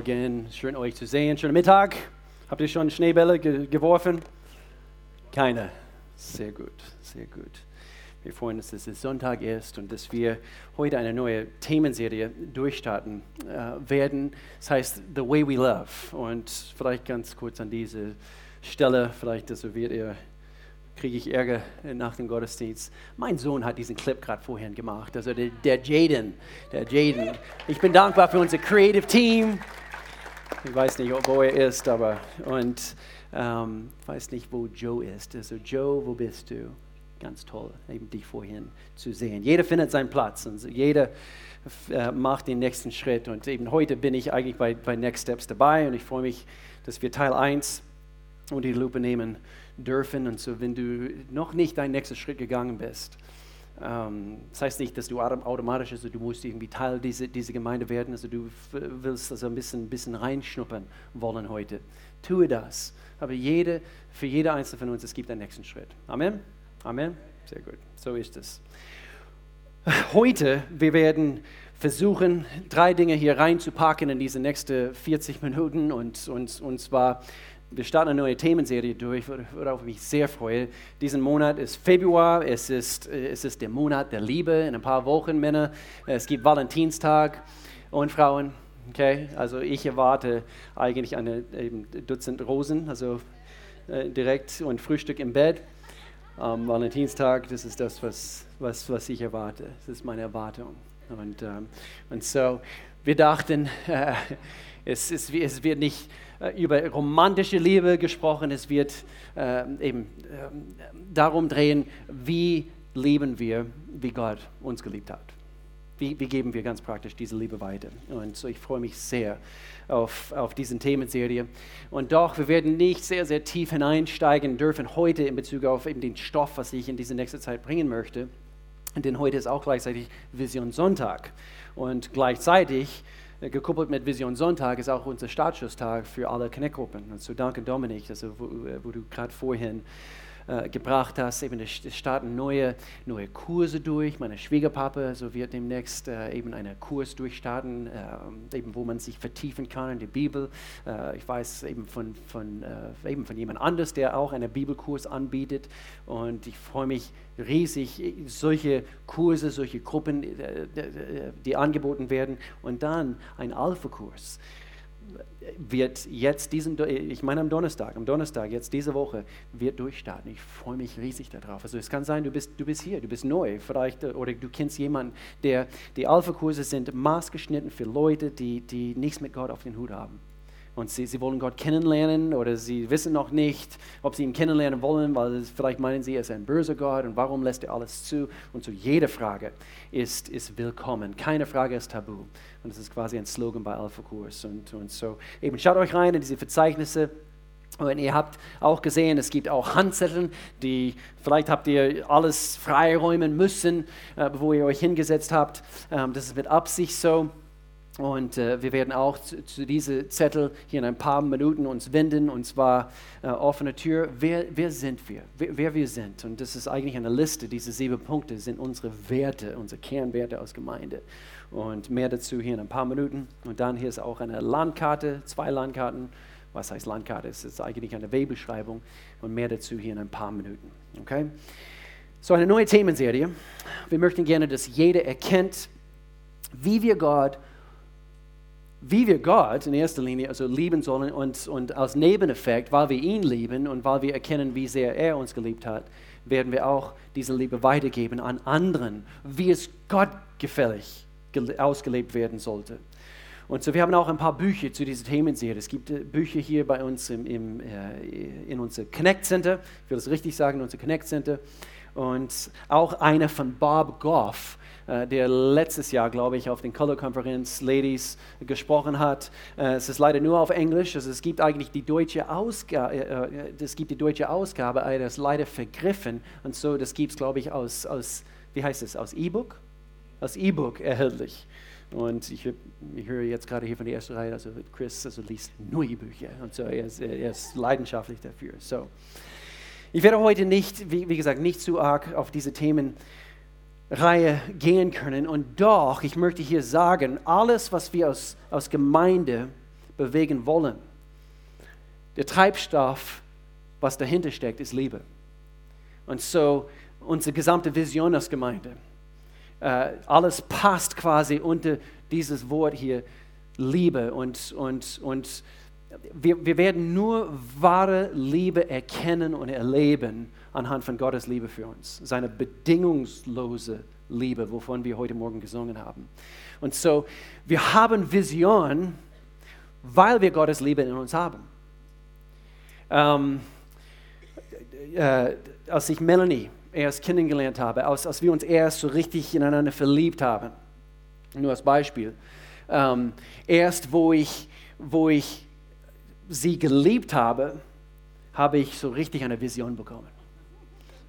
Morgen, schön euch zu sehen. Schönen Mittag. Habt ihr schon Schneebälle ge geworfen? Keine. Sehr gut, sehr gut. Wir freuen uns, dass es Sonntag ist und dass wir heute eine neue Themenserie durchstarten äh, werden. Das heißt The Way We Love. Und vielleicht ganz kurz an diese Stelle, vielleicht das wird ihr kriege ich Ärger nach dem Gottesdienst. Mein Sohn hat diesen Clip gerade vorhin gemacht, also der, der Jaden, der Jaden. Ich bin dankbar für unser Creative Team. Ich weiß nicht, wo er ist, aber und ähm, weiß nicht, wo Joe ist. Also Joe, wo bist du? Ganz toll, eben dich vorhin zu sehen. Jeder findet seinen Platz und jeder äh, macht den nächsten Schritt. Und eben heute bin ich eigentlich bei, bei Next Steps dabei und ich freue mich, dass wir Teil 1 unter die Lupe nehmen dürfen. Und so, wenn du noch nicht deinen nächsten Schritt gegangen bist, das heißt nicht, dass du automatisch, also du musst irgendwie Teil dieser, dieser Gemeinde werden, also du willst also ein bisschen, bisschen reinschnuppern wollen heute. Tue das. Aber jede, für jede einzelne von uns, es gibt einen nächsten Schritt. Amen? Amen? Sehr gut. So ist es. Heute, wir werden versuchen, drei Dinge hier reinzupacken in diese nächsten 40 Minuten und, und, und zwar wir starten eine neue Themenserie durch, worauf ich mich sehr freue. Diesen Monat ist Februar, es ist, äh, es ist der Monat der Liebe. In ein paar Wochen, Männer, es gibt Valentinstag und Frauen. Okay, also ich erwarte eigentlich eben Dutzend Rosen, also äh, direkt und Frühstück im Bett. Am Valentinstag, das ist das, was, was, was ich erwarte. Das ist meine Erwartung. Und, ähm, und so, wir dachten, äh, es, es, es wird nicht äh, über romantische Liebe gesprochen, es wird äh, eben äh, darum drehen, wie leben wir, wie Gott uns geliebt hat. Wie, wie, geben wir ganz praktisch diese Liebe weiter? Und so, ich freue mich sehr auf, auf diese Themenserie. Und doch, wir werden nicht sehr, sehr tief hineinsteigen dürfen heute in Bezug auf eben den Stoff, was ich in diese nächste Zeit bringen möchte. Denn heute ist auch gleichzeitig Vision Sonntag. Und gleichzeitig äh, gekuppelt mit Vision Sonntag ist auch unser Startschusstag für alle Connect-Gruppen. Und so danke Dominik, also wo, äh, wo du gerade vorhin äh, gebracht hast. Eben es starten neue, neue Kurse durch. Meine Schwiegerpapa so wird demnächst äh, eben einen Kurs durchstarten, äh, eben wo man sich vertiefen kann in die Bibel. Äh, ich weiß eben von, von, äh, eben von jemand anders, der auch einen Bibelkurs anbietet. Und ich freue mich riesig, solche Kurse, solche Gruppen, die angeboten werden. Und dann ein Alpha-Kurs wird jetzt diesen, ich meine am Donnerstag, am Donnerstag, jetzt diese Woche, wird durchstarten. Ich freue mich riesig darauf. Also es kann sein, du bist, du bist hier, du bist neu, vielleicht, äh, oder du kennst jemanden, der, die Alpha-Kurse sind maßgeschnitten für Leute, die, die nichts mit Gott auf den Hut haben und sie, sie wollen Gott kennenlernen oder sie wissen noch nicht, ob sie ihn kennenlernen wollen, weil vielleicht meinen sie, er ist ein böser Gott und warum lässt er alles zu? Und so jede Frage ist, ist willkommen. Keine Frage ist tabu. Und das ist quasi ein Slogan bei Alpha Kurs. Und, und so eben schaut euch rein in diese Verzeichnisse. Und ihr habt auch gesehen, es gibt auch Handzettel, die vielleicht habt ihr alles freiräumen müssen, äh, bevor ihr euch hingesetzt habt. Ähm, das ist mit Absicht so. Und äh, wir werden auch zu, zu diesen Zettel hier in ein paar Minuten uns wenden, und zwar äh, offene Tür. Wer, wer sind wir? Wer, wer, wir sind. Und das ist eigentlich eine Liste. Diese sieben Punkte sind unsere Werte, unsere Kernwerte aus Gemeinde. Und mehr dazu hier in ein paar Minuten. Und dann hier ist auch eine Landkarte, zwei Landkarten. Was heißt Landkarte? Es ist eigentlich eine Webbeschreibung. Und mehr dazu hier in ein paar Minuten. Okay? So, eine neue Themenserie. Wir möchten gerne, dass jeder erkennt, wie wir Gott wie wir Gott in erster Linie also lieben sollen und, und als Nebeneffekt, weil wir ihn lieben und weil wir erkennen, wie sehr er uns geliebt hat, werden wir auch diese Liebe weitergeben an anderen, wie es Gott gefällig ausgelebt werden sollte. Und so, wir haben auch ein paar Bücher zu Themen Themenserie. Es gibt äh, Bücher hier bei uns im, im, äh, in unser Connect Center, ich will das richtig sagen, unser Connect Center. Und auch eine von Bob Goff, der letztes Jahr, glaube ich, auf den Color Conference Ladies gesprochen hat. Äh, es ist leider nur auf Englisch. Also es gibt eigentlich die deutsche Ausgabe, äh, es gibt die deutsche Ausgabe, aber das ist leider vergriffen. Und so, das gibt es, glaube ich, aus, aus, wie heißt es, aus E-Book? Aus E-Book erhältlich. Und ich, ich, höre jetzt gerade hier von der ersten Reihe, also Chris also liest nur E-Bücher und so, er ist, er ist, leidenschaftlich dafür. So. Ich werde heute nicht, wie, wie gesagt, nicht zu arg auf diese Themen Reihe gehen können. Und doch, ich möchte hier sagen, alles, was wir aus, aus Gemeinde bewegen wollen. Der Treibstoff, was dahinter steckt, ist Liebe. Und so unsere gesamte Vision als Gemeinde, äh, alles passt quasi unter dieses Wort hier, Liebe. Und, und, und wir, wir werden nur wahre Liebe erkennen und erleben anhand von Gottes Liebe für uns, seine bedingungslose Liebe, wovon wir heute Morgen gesungen haben. Und so, wir haben Vision, weil wir Gottes Liebe in uns haben. Ähm, äh, als ich Melanie erst kennengelernt habe, als, als wir uns erst so richtig ineinander verliebt haben, nur als Beispiel, ähm, erst wo ich, wo ich sie geliebt habe, habe ich so richtig eine Vision bekommen.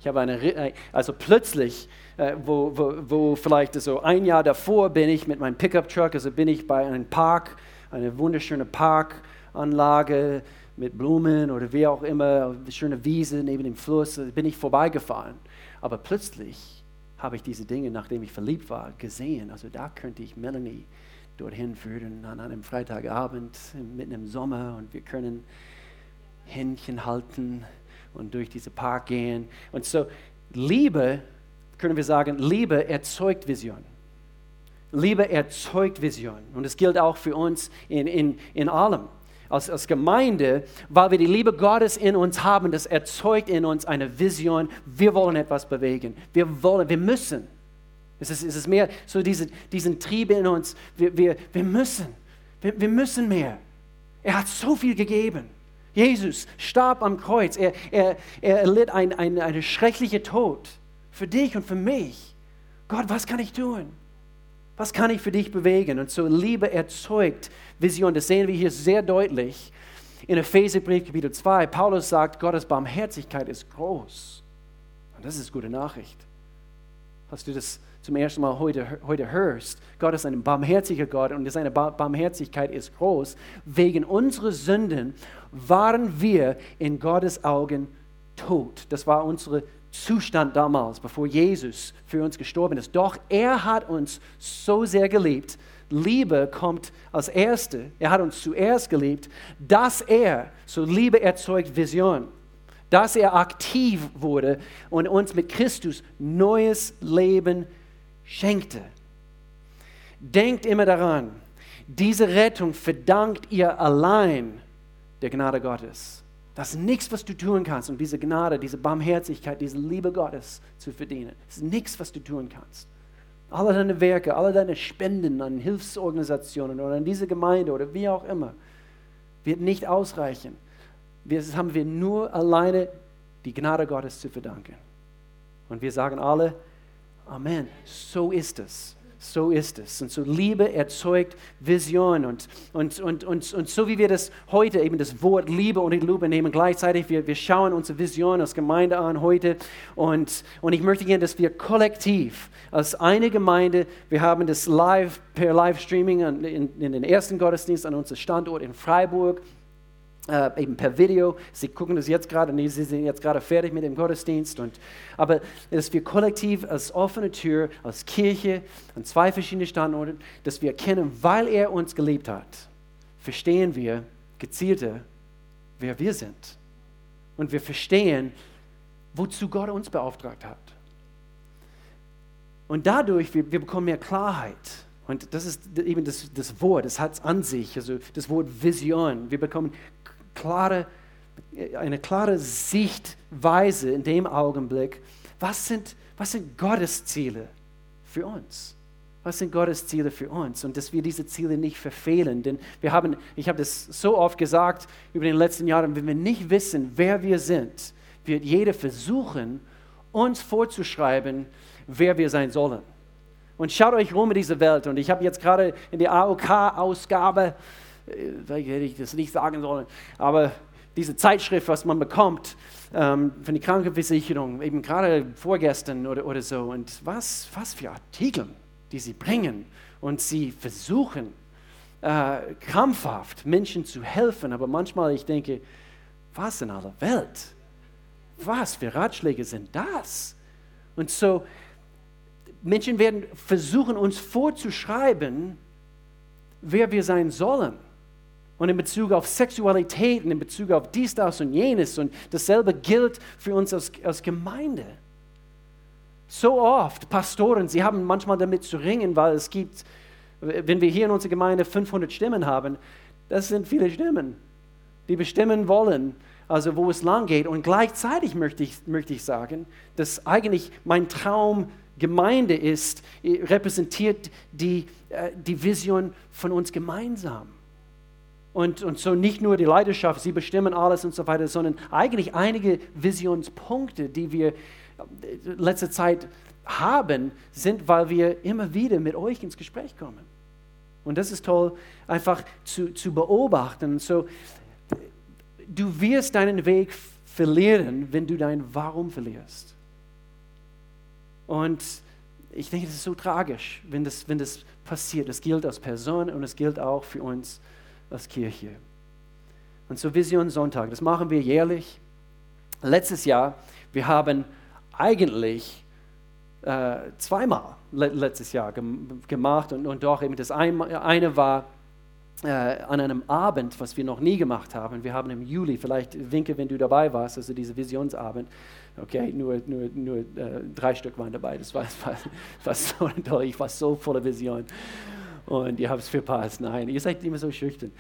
Ich habe eine, äh, also plötzlich, äh, wo, wo, wo vielleicht so ein Jahr davor bin ich mit meinem Pickup-Truck, also bin ich bei einem Park, eine wunderschöne Parkanlage mit Blumen oder wie auch immer, eine schöne Wiese neben dem Fluss, bin ich vorbeigefahren. Aber plötzlich habe ich diese Dinge, nachdem ich verliebt war, gesehen. Also da könnte ich Melanie dorthin führen an einem Freitagabend mitten im Sommer und wir können Händchen halten und durch diesen Park gehen. Und so Liebe, können wir sagen, Liebe erzeugt Vision. Liebe erzeugt Vision. Und es gilt auch für uns in, in, in allem. Als, als Gemeinde, weil wir die Liebe Gottes in uns haben, das erzeugt in uns eine Vision. Wir wollen etwas bewegen. Wir wollen, wir müssen. Es ist, es ist mehr so diese, diesen Trieb in uns. Wir, wir, wir müssen. Wir, wir müssen mehr. Er hat so viel gegeben. Jesus starb am Kreuz. Er, er, er erlitt ein, ein, eine schreckliche Tod für dich und für mich. Gott, was kann ich tun? Was kann ich für dich bewegen? Und so Liebe erzeugt Vision. Das sehen wir hier sehr deutlich in Epheserbrief Kapitel 2. Paulus sagt, Gottes Barmherzigkeit ist groß. Und das ist gute Nachricht. Hast du das zum ersten Mal heute, heute hörst, Gott ist ein barmherziger Gott und seine Barmherzigkeit ist groß. Wegen unserer Sünden waren wir in Gottes Augen tot. Das war unser Zustand damals, bevor Jesus für uns gestorben ist. Doch er hat uns so sehr geliebt. Liebe kommt als Erste. Er hat uns zuerst geliebt, dass er, so Liebe erzeugt Vision dass er aktiv wurde und uns mit Christus neues Leben schenkte. Denkt immer daran, diese Rettung verdankt ihr allein der Gnade Gottes. Das ist nichts, was du tun kannst, um diese Gnade, diese Barmherzigkeit, diese Liebe Gottes zu verdienen. Das ist nichts, was du tun kannst. Alle deine Werke, alle deine Spenden an Hilfsorganisationen oder an diese Gemeinde oder wie auch immer, wird nicht ausreichen das haben wir nur alleine die Gnade Gottes zu verdanken. Und wir sagen alle, Amen. So ist es. So ist es. Und so Liebe erzeugt Vision. Und, und, und, und, und so wie wir das heute eben das Wort Liebe und Liebe nehmen, gleichzeitig, wir, wir schauen unsere Vision als Gemeinde an heute. Und, und ich möchte gerne, dass wir kollektiv als eine Gemeinde, wir haben das live per Livestreaming in, in den ersten Gottesdienst an unserem Standort in Freiburg äh, eben per Video. Sie gucken das jetzt gerade, nee, sie sind jetzt gerade fertig mit dem Gottesdienst. Und, aber dass wir kollektiv als offene Tür, als Kirche an zwei verschiedenen Standorten, dass wir erkennen, weil er uns geliebt hat, verstehen wir gezielter, wer wir sind. Und wir verstehen, wozu Gott uns beauftragt hat. Und dadurch, wir, wir bekommen mehr Klarheit. Und das ist eben das, das Wort, das hat es an sich, also das Wort Vision. Wir bekommen klare, eine klare Sichtweise in dem Augenblick, was sind, was sind Gottes Ziele für uns? Was sind Gottes Ziele für uns? Und dass wir diese Ziele nicht verfehlen. Denn wir haben, ich habe das so oft gesagt über den letzten Jahren, wenn wir nicht wissen, wer wir sind, wird jeder versuchen, uns vorzuschreiben, wer wir sein sollen. Und schaut euch rum in diese Welt. Und ich habe jetzt gerade in der AOK-Ausgabe vielleicht hätte ich das nicht sagen sollen, aber diese Zeitschrift, was man bekommt ähm, von der Krankenversicherung, eben gerade vorgestern oder, oder so, und was, was für Artikel, die sie bringen und sie versuchen, äh, krampfhaft Menschen zu helfen, aber manchmal ich denke, was in aller Welt? Was für Ratschläge sind das? Und so, Menschen werden versuchen, uns vorzuschreiben, wer wir sein sollen. Und in Bezug auf Sexualität und in Bezug auf dies, das und jenes. Und dasselbe gilt für uns als, als Gemeinde. So oft, Pastoren, sie haben manchmal damit zu ringen, weil es gibt, wenn wir hier in unserer Gemeinde 500 Stimmen haben, das sind viele Stimmen, die bestimmen wollen, also wo es lang geht. Und gleichzeitig möchte ich, möchte ich sagen, dass eigentlich mein Traum Gemeinde ist, repräsentiert die, äh, die Vision von uns gemeinsam. Und, und so nicht nur die Leidenschaft, sie bestimmen alles und so weiter, sondern eigentlich einige Visionspunkte, die wir letzte Zeit haben, sind, weil wir immer wieder mit euch ins Gespräch kommen. Und das ist toll, einfach zu, zu beobachten. So, du wirst deinen Weg verlieren, wenn du dein Warum verlierst. Und ich denke, das ist so tragisch, wenn das, wenn das passiert. Das gilt als Person und es gilt auch für uns als Kirche. Und so Vision Sonntag, das machen wir jährlich. Letztes Jahr, wir haben eigentlich äh, zweimal le letztes Jahr gem gemacht und, und doch eben das ein, eine war äh, an einem Abend, was wir noch nie gemacht haben. Wir haben im Juli, vielleicht winke, wenn du dabei warst, also diese Visionsabend. Okay, nur, nur, nur äh, drei Stück waren dabei. Das war, war, war so toll. Ich war so voller Vision. Und ihr habt es verpasst. Nein, ihr seid immer so schüchtern.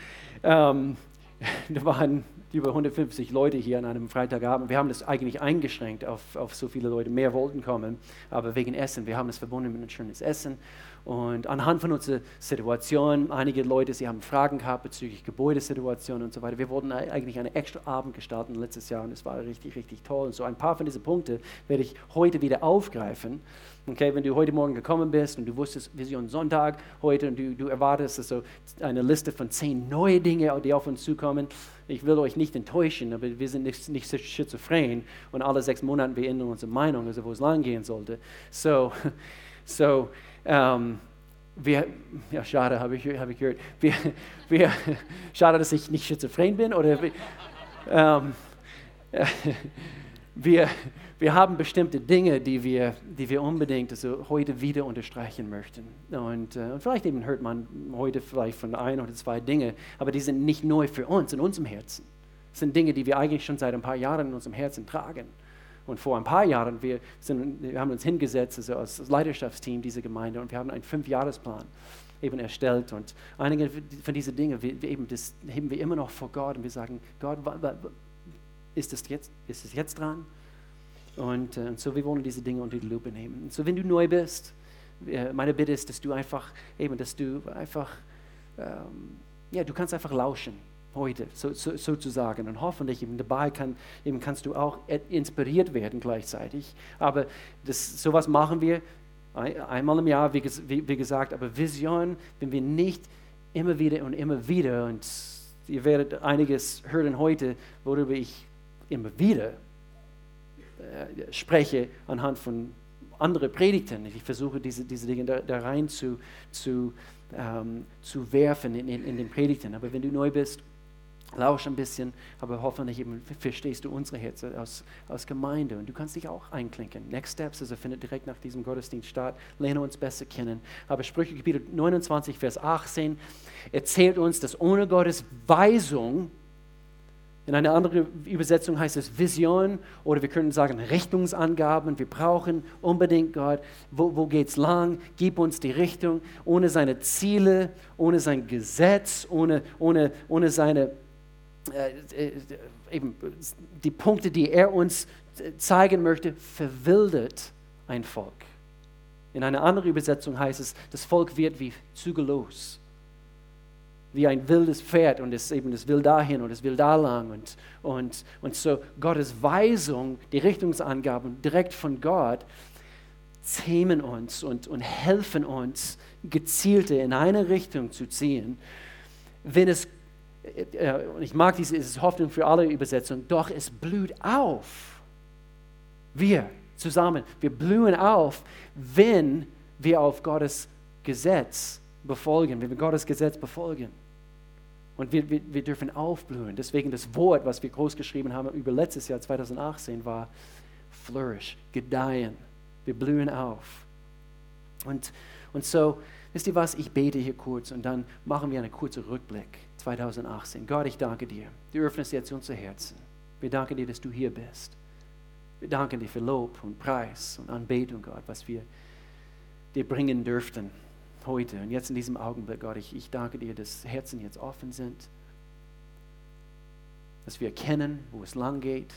Ähm, da waren über 150 Leute hier an einem Freitagabend. Wir haben das eigentlich eingeschränkt auf, auf so viele Leute. Mehr wollten kommen, aber wegen Essen. Wir haben es verbunden mit einem schönes Essen. Und anhand von unserer Situation, einige Leute, sie haben Fragen gehabt bezüglich Gebäudesituation und so weiter. Wir wollten eigentlich einen extra Abend gestalten letztes Jahr und es war richtig, richtig toll. Und so ein paar von diesen Punkten werde ich heute wieder aufgreifen. Okay, wenn du heute Morgen gekommen bist und du wusstest, Vision Sonntag heute und du, du erwartest also eine Liste von zehn neue Dinge, die auf uns zukommen. Ich will euch nicht enttäuschen, aber wir sind nicht, nicht schizophren und alle sechs Monate wir ändern unsere Meinung, also wo es lang gehen sollte. So, so ähm, wir, ja, schade, habe ich, hab ich gehört. Wir, wir, schade, dass ich nicht schizophren bin. Oder, ähm, wir, wir haben bestimmte Dinge, die wir, die wir unbedingt also heute wieder unterstreichen möchten. Und, äh, vielleicht eben hört man heute vielleicht von ein oder zwei Dinge, aber die sind nicht neu für uns in unserem Herzen. Das sind Dinge, die wir eigentlich schon seit ein paar Jahren in unserem Herzen tragen. Und vor ein paar Jahren, wir, sind, wir haben uns hingesetzt also als Leidenschaftsteam dieser Gemeinde und wir haben einen Fünfjahresplan eben erstellt. Und einige von diesen Dingen, wir, eben, das heben wir immer noch vor Gott und wir sagen, Gott, ist es jetzt, ist es jetzt dran? Und, äh, und so, wir wollen diese Dinge unter die Lupe nehmen. Und so, wenn du neu bist, äh, meine Bitte ist, dass du einfach, eben, dass du einfach, ähm, ja, du kannst einfach lauschen heute so, so, sozusagen. Und hoffentlich eben dabei kann, eben kannst du auch inspiriert werden gleichzeitig. Aber das, sowas machen wir einmal im Jahr, wie, wie, wie gesagt. Aber Vision, wenn wir nicht immer wieder und immer wieder, und ihr werdet einiges hören heute, worüber ich immer wieder äh, spreche anhand von anderen Predigten. Ich versuche diese, diese Dinge da, da rein zu, zu, ähm, zu werfen in, in, in den Predigten. Aber wenn du neu bist, lausch ein bisschen, aber hoffentlich eben verstehst du unsere Herzen als, als Gemeinde und du kannst dich auch einklinken. Next Steps, also findet direkt nach diesem Gottesdienst statt, lerne uns besser kennen. Aber Sprüche Kapitel 29, Vers 18 erzählt uns, dass ohne Gottes Weisung, in einer anderen Übersetzung heißt es Vision oder wir können sagen Richtungsangaben. Wir brauchen unbedingt Gott. Wo, wo geht es lang? Gib uns die Richtung. Ohne seine Ziele, ohne sein Gesetz, ohne, ohne, ohne seine äh, äh, eben die Punkte, die er uns zeigen möchte, verwildert ein Volk. In einer anderen Übersetzung heißt es, das Volk wird wie zügellos, wie ein wildes Pferd und es eben, es will dahin und es will da lang und, und, und so Gottes Weisung, die Richtungsangaben direkt von Gott zähmen uns und, und helfen uns, gezielte in eine Richtung zu ziehen, wenn es äh, und ich mag diese, es ist Hoffnung für alle Übersetzungen, doch es blüht auf. Wir zusammen, wir blühen auf, wenn wir auf Gottes Gesetz befolgen, wenn wir Gottes Gesetz befolgen. Und wir, wir, wir dürfen aufblühen. Deswegen das Wort, was wir groß geschrieben haben über letztes Jahr 2018, war flourish, gedeihen. Wir blühen auf. Und, und so, wisst ihr was, ich bete hier kurz und dann machen wir einen kurzen Rückblick 2018. Gott, ich danke dir. Du öffnest jetzt unser Herzen. Wir danken dir, dass du hier bist. Wir danken dir für Lob und Preis und Anbetung, Gott, was wir dir bringen dürften heute und jetzt in diesem Augenblick, Gott. Ich, ich danke dir, dass Herzen jetzt offen sind, dass wir erkennen, wo es lang geht,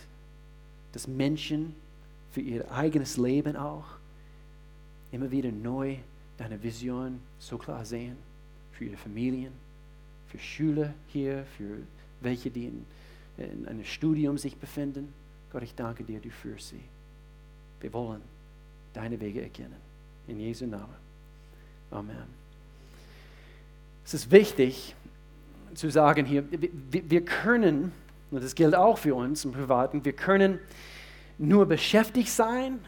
dass Menschen für ihr eigenes Leben auch immer wieder neu deine Vision so klar sehen, für ihre Familien, für Schüler hier, für welche, die in, in einem Studium sich befinden. Gott, ich danke dir, du führst sie. Wir wollen deine Wege erkennen. In Jesu Namen. Amen. Es ist wichtig zu sagen hier, wir können, und das gilt auch für uns im Privaten, wir können nur beschäftigt sein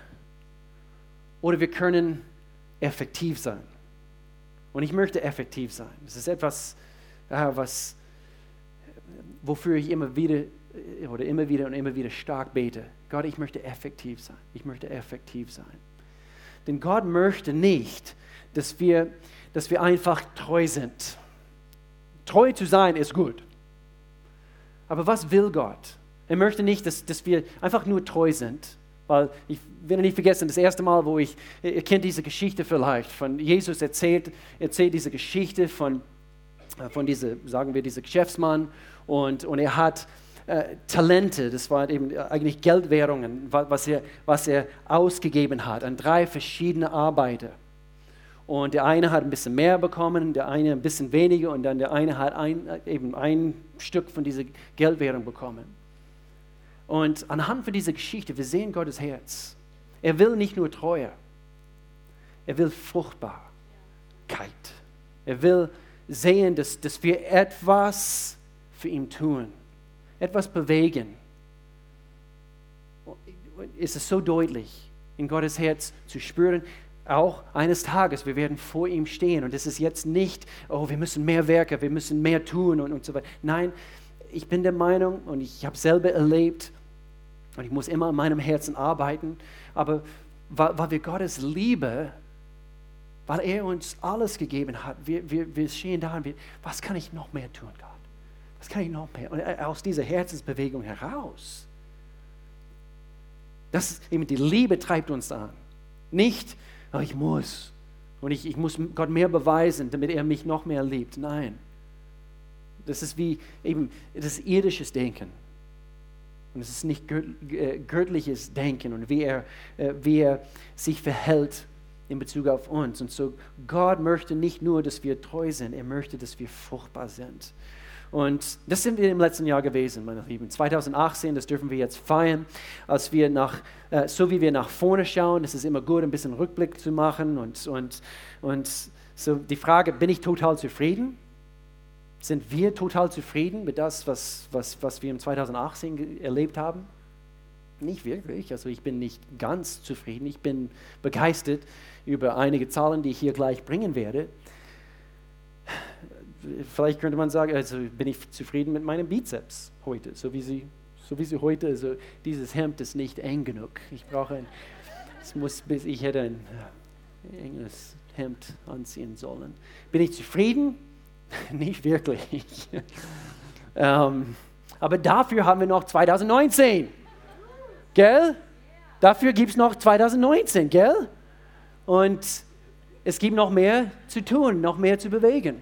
oder wir können effektiv sein. Und ich möchte effektiv sein. Das ist etwas, was, wofür ich immer wieder oder immer wieder und immer wieder stark bete. Gott, ich möchte effektiv sein. Ich möchte effektiv sein. Denn Gott möchte nicht, dass wir, dass wir einfach treu sind. Treu zu sein ist gut. Aber was will Gott? Er möchte nicht, dass, dass wir einfach nur treu sind. Weil ich werde nicht vergessen, das erste Mal, wo ich, ihr kennt diese Geschichte vielleicht, von Jesus erzählt, erzählt diese Geschichte von, äh, von diese, sagen wir, dieser Geschäftsmann und, und er hat äh, Talente, das waren eben eigentlich Geldwährungen, was er, was er ausgegeben hat an drei verschiedene Arbeiter. Und der eine hat ein bisschen mehr bekommen, der eine ein bisschen weniger und dann der eine hat ein, eben ein Stück von dieser Geldwährung bekommen. Und anhand von dieser Geschichte, wir sehen Gottes Herz. Er will nicht nur Treue, er will Fruchtbarkeit. Er will sehen, dass, dass wir etwas für ihn tun, etwas bewegen. Es ist so deutlich, in Gottes Herz zu spüren, auch eines Tages, wir werden vor ihm stehen. Und es ist jetzt nicht, oh, wir müssen mehr Werke, wir müssen mehr tun und, und so weiter. Nein, ich bin der Meinung und ich habe selber erlebt und ich muss immer an meinem Herzen arbeiten, aber weil, weil wir Gottes Liebe, weil er uns alles gegeben hat, wir, wir, wir stehen da und wir, was kann ich noch mehr tun, Gott? Was kann ich noch mehr? Und aus dieser Herzensbewegung heraus, das ist eben die Liebe treibt uns an. Nicht, oh, ich muss und ich, ich muss Gott mehr beweisen, damit er mich noch mehr liebt. Nein. Das ist wie eben das irdisches Denken. Und es ist nicht äh, göttliches Denken und wie er, äh, wie er sich verhält in Bezug auf uns. Und so Gott möchte nicht nur, dass wir treu sind, er möchte, dass wir fruchtbar sind. Und das sind wir im letzten Jahr gewesen, meine Lieben. 2018, das dürfen wir jetzt feiern, als wir nach, äh, so wie wir nach vorne schauen, es ist immer gut, ein bisschen Rückblick zu machen. Und, und, und so die Frage, bin ich total zufrieden? Sind wir total zufrieden mit das, was, was, was wir im 2018 erlebt haben? Nicht wirklich. Also ich bin nicht ganz zufrieden. Ich bin begeistert über einige Zahlen, die ich hier gleich bringen werde. Vielleicht könnte man sagen, also bin ich zufrieden mit meinem Bizeps heute, so wie sie, so wie sie heute, also dieses Hemd ist nicht eng genug. Ich brauche ein, es muss ich hätte ein enges Hemd anziehen sollen. Bin ich zufrieden? Nicht wirklich. ähm, aber dafür haben wir noch 2019. Gell? Dafür gibt es noch 2019, gell? Und es gibt noch mehr zu tun, noch mehr zu bewegen.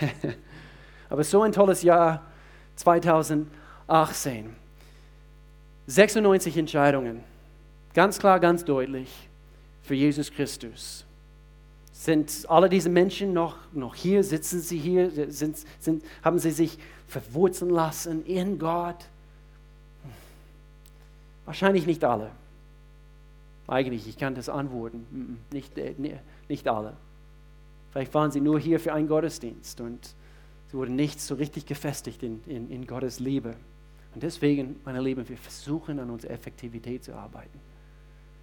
aber so ein tolles Jahr 2018. 96 Entscheidungen. Ganz klar, ganz deutlich für Jesus Christus. Sind alle diese Menschen noch, noch hier? Sitzen sie hier? Sind, sind, haben sie sich verwurzeln lassen in Gott? Wahrscheinlich nicht alle. Eigentlich, ich kann das antworten. Nicht, äh, nicht alle. Vielleicht waren sie nur hier für einen Gottesdienst und sie wurden nicht so richtig gefestigt in, in, in Gottes Liebe. Und deswegen, meine Lieben, wir versuchen an unserer Effektivität zu arbeiten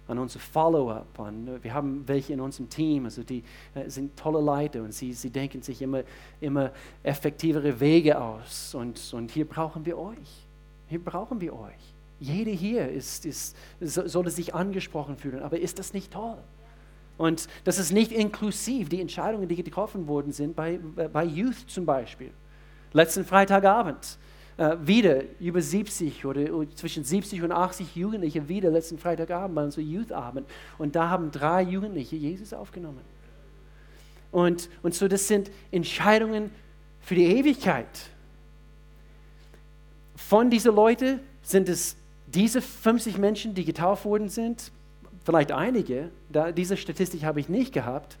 an unser Follow-up. wir haben welche in unserem Team, also die äh, sind tolle Leute und sie, sie denken sich immer, immer effektivere Wege aus. Und, und hier brauchen wir euch. Hier brauchen wir euch. Jede hier ist, ist, sollte sich angesprochen fühlen. Aber ist das nicht toll? Und das ist nicht inklusiv, die Entscheidungen, die getroffen worden sind bei, bei Youth zum Beispiel. Letzten Freitagabend äh, wieder über 70 oder zwischen 70 und 80 Jugendliche wieder letzten Freitagabend bei unserem Youth-Abend. Und da haben drei Jugendliche Jesus aufgenommen. Und, und so, das sind Entscheidungen für die Ewigkeit. Von diesen Leuten sind es diese 50 Menschen, die getauft worden sind, vielleicht einige, da, diese Statistik habe ich nicht gehabt,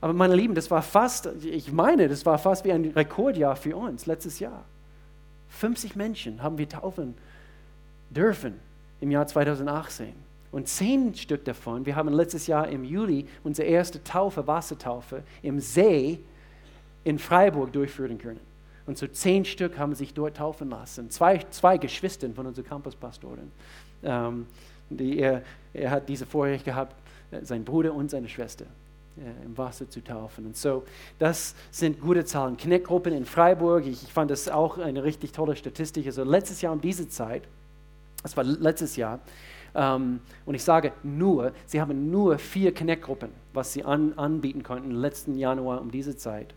aber meine Lieben, das war fast, ich meine, das war fast wie ein Rekordjahr für uns letztes Jahr. 50 Menschen haben wir taufen dürfen im Jahr 2018. Und zehn Stück davon, wir haben letztes Jahr im Juli unsere erste Taufe, Wassertaufe im See in Freiburg durchführen können. Und so zehn Stück haben sich dort taufen lassen. Zwei, zwei Geschwister von unserer Campuspastorin. Ähm, die, er, er hat diese Vorrecht gehabt, äh, sein Bruder und seine Schwester äh, im Wasser zu taufen. Und so, das sind gute Zahlen. Kneckgruppen in Freiburg, ich, ich fand das auch eine richtig tolle Statistik. Also letztes Jahr um diese Zeit, das war letztes Jahr, ähm, und ich sage nur, sie haben nur vier Connect-Gruppen, was sie an, anbieten konnten letzten Januar um diese Zeit,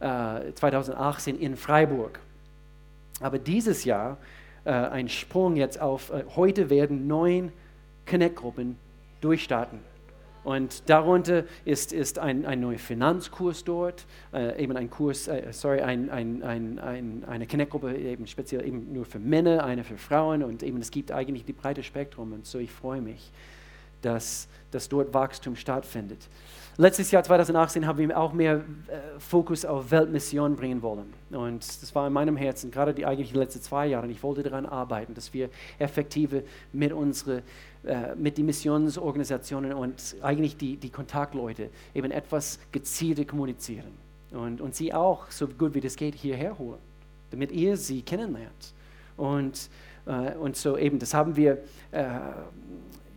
äh, 2018 in Freiburg. Aber dieses Jahr äh, ein Sprung jetzt auf, äh, heute werden neun Connect-Gruppen durchstarten. Und darunter ist, ist ein, ein neuer Finanzkurs dort, äh, eben ein Kurs, äh, sorry, ein, ein, ein, ein, eine Connect-Gruppe eben speziell eben nur für Männer, eine für Frauen und eben es gibt eigentlich die breite Spektrum und so ich freue mich, dass, dass dort Wachstum stattfindet. Letztes Jahr 2018 haben wir auch mehr äh, Fokus auf Weltmission bringen wollen. Und das war in meinem Herzen, gerade die eigentlich letzten zwei Jahre. Ich wollte daran arbeiten, dass wir effektive mit unsere, äh, mit den Missionsorganisationen und eigentlich die, die Kontaktleute eben etwas gezielter kommunizieren. Und, und sie auch, so gut wie das geht, hierher holen, damit ihr sie kennenlernt. Und, äh, und so eben, das haben wir äh,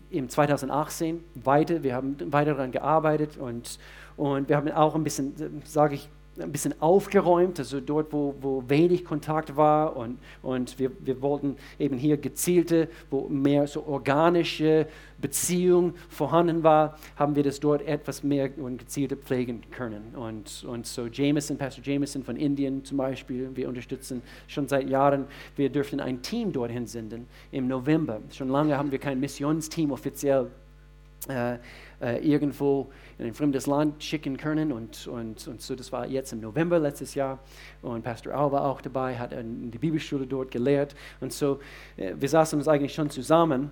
im 2018 weiter, wir haben weiter daran gearbeitet und, und wir haben auch ein bisschen, sage ich, ein bisschen aufgeräumt, also dort, wo, wo wenig Kontakt war und, und wir, wir wollten eben hier gezielte, wo mehr so organische Beziehung vorhanden war, haben wir das dort etwas mehr und gezielter pflegen können. Und, und so Jameson, Pastor Jameson von Indien zum Beispiel, wir unterstützen schon seit Jahren, wir dürften ein Team dorthin senden im November. Schon lange haben wir kein Missionsteam offiziell äh, äh, irgendwo in ein fremdes Land schicken können. Und, und, und so, das war jetzt im November letztes Jahr. Und Pastor Al war auch dabei, hat in die Bibelschule dort gelehrt. Und so, äh, wir saßen uns eigentlich schon zusammen.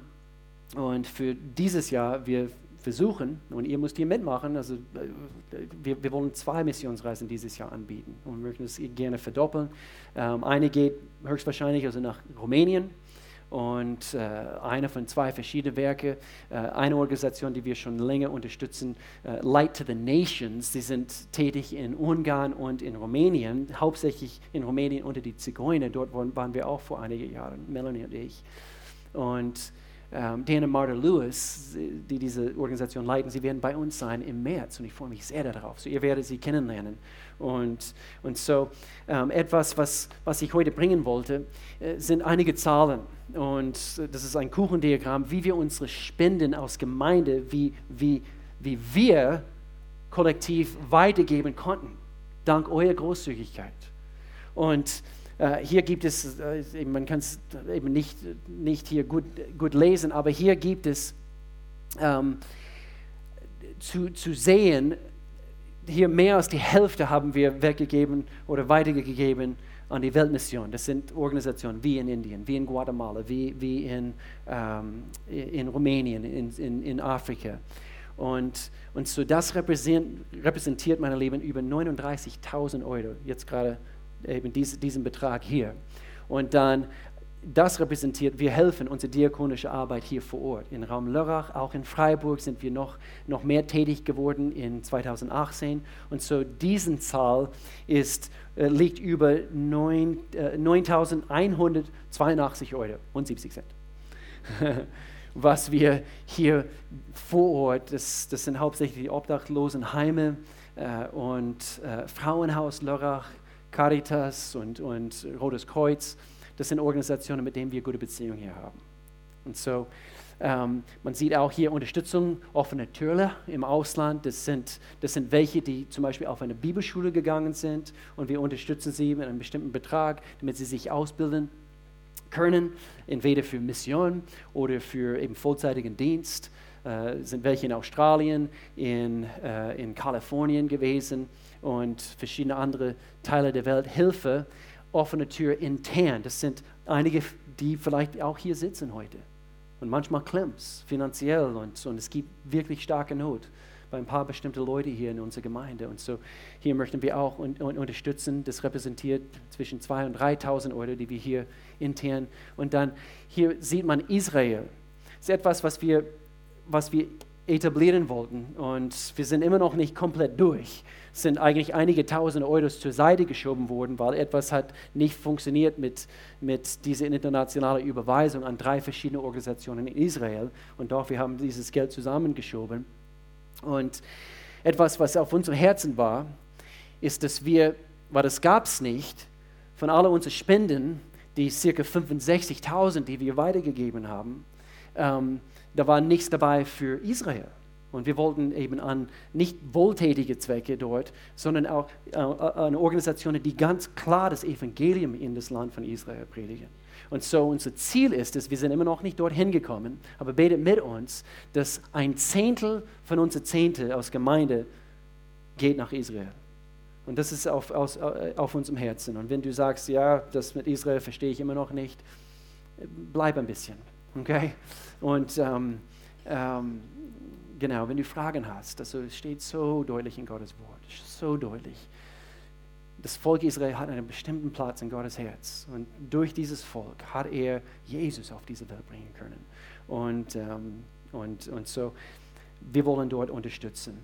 Und für dieses Jahr, wir versuchen, und ihr müsst hier mitmachen, also äh, wir, wir wollen zwei Missionsreisen dieses Jahr anbieten und möchten es gerne verdoppeln. Ähm, eine geht höchstwahrscheinlich also nach Rumänien und äh, eine von zwei verschiedenen Werken, äh, eine Organisation, die wir schon länger unterstützen, äh, Light to the Nations, sie sind tätig in Ungarn und in Rumänien, hauptsächlich in Rumänien unter die Zigeuner, dort waren wir auch vor einigen Jahren, Melanie und ich. Und ähm, Dan und Martha Lewis, die diese Organisation leiten, sie werden bei uns sein im März und ich freue mich sehr darauf. So, ihr werdet sie kennenlernen. Und, und so ähm, etwas, was, was ich heute bringen wollte, äh, sind einige Zahlen. Und das ist ein Kuchendiagramm, wie wir unsere Spenden aus Gemeinde, wie, wie, wie wir kollektiv weitergeben konnten, dank eurer Großzügigkeit. Und äh, hier gibt es, äh, man kann es eben nicht, nicht hier gut, gut lesen, aber hier gibt es ähm, zu, zu sehen, hier mehr als die Hälfte haben wir weggegeben oder weitergegeben an die Weltmission. Das sind Organisationen wie in Indien, wie in Guatemala, wie, wie in, ähm, in Rumänien, in, in, in Afrika. Und, und so das repräsentiert, meine Lieben, über 39.000 Euro, jetzt gerade eben diesen, diesen Betrag hier. Und dann das repräsentiert, wir helfen unsere diakonische Arbeit hier vor Ort. In Raum Lörrach, auch in Freiburg sind wir noch, noch mehr tätig geworden in 2018. Und so diese Zahl ist, äh, liegt über 9.182 äh, Euro und 70 Cent. Was wir hier vor Ort, das, das sind hauptsächlich die Obdachlosenheime äh, und äh, Frauenhaus Lörrach, Caritas und, und Rotes Kreuz, das sind Organisationen, mit denen wir gute Beziehungen hier haben. Und so, Ähm, man sieht auch hier Unterstützung offene Türen im Ausland. Das sind, das sind welche, die zum Beispiel auf eine Bibelschule gegangen sind und wir unterstützen sie mit einem bestimmten Betrag, damit sie sich ausbilden können, entweder für Mission oder für eben vollzeitigen Dienst. Äh, sind welche in Australien, in, äh, in Kalifornien gewesen und verschiedene andere Teile der Welt. Hilfe, offene Tür intern. Das sind einige, die vielleicht auch hier sitzen heute. Und manchmal klemmt es finanziell und, und es gibt wirklich starke Not bei ein paar bestimmte Leute hier in unserer Gemeinde. Und so hier möchten wir auch un, un, unterstützen. Das repräsentiert zwischen 2.000 und 3.000 Euro, die wir hier intern. Und dann hier sieht man Israel. Das ist etwas, was wir, was wir etablieren wollten. Und wir sind immer noch nicht komplett durch. Sind eigentlich einige tausend Euro zur Seite geschoben worden, weil etwas hat nicht funktioniert mit, mit dieser internationalen Überweisung an drei verschiedene Organisationen in Israel. Und doch, wir haben dieses Geld zusammengeschoben. Und etwas, was auf unserem Herzen war, ist, dass wir, weil das gab es nicht, von all unseren Spenden, die circa 65.000, die wir weitergegeben haben, ähm, da war nichts dabei für Israel. Und wir wollten eben an nicht wohltätige Zwecke dort, sondern auch äh, an Organisationen, die ganz klar das Evangelium in das Land von Israel predigen. Und so unser Ziel ist es, wir sind immer noch nicht dorthin gekommen, aber betet mit uns, dass ein Zehntel von unserer Zehnte aus Gemeinde geht nach Israel. Und das ist auf, aus, äh, auf unserem Herzen. Und wenn du sagst, ja, das mit Israel verstehe ich immer noch nicht, bleib ein bisschen. Okay? Und ähm, ähm, genau, wenn du Fragen hast, also es steht so deutlich in Gottes Wort, so deutlich. Das Volk Israel hat einen bestimmten Platz in Gottes Herz. Und durch dieses Volk hat er Jesus auf diese Welt bringen können. Und, ähm, und, und so, wir wollen dort unterstützen.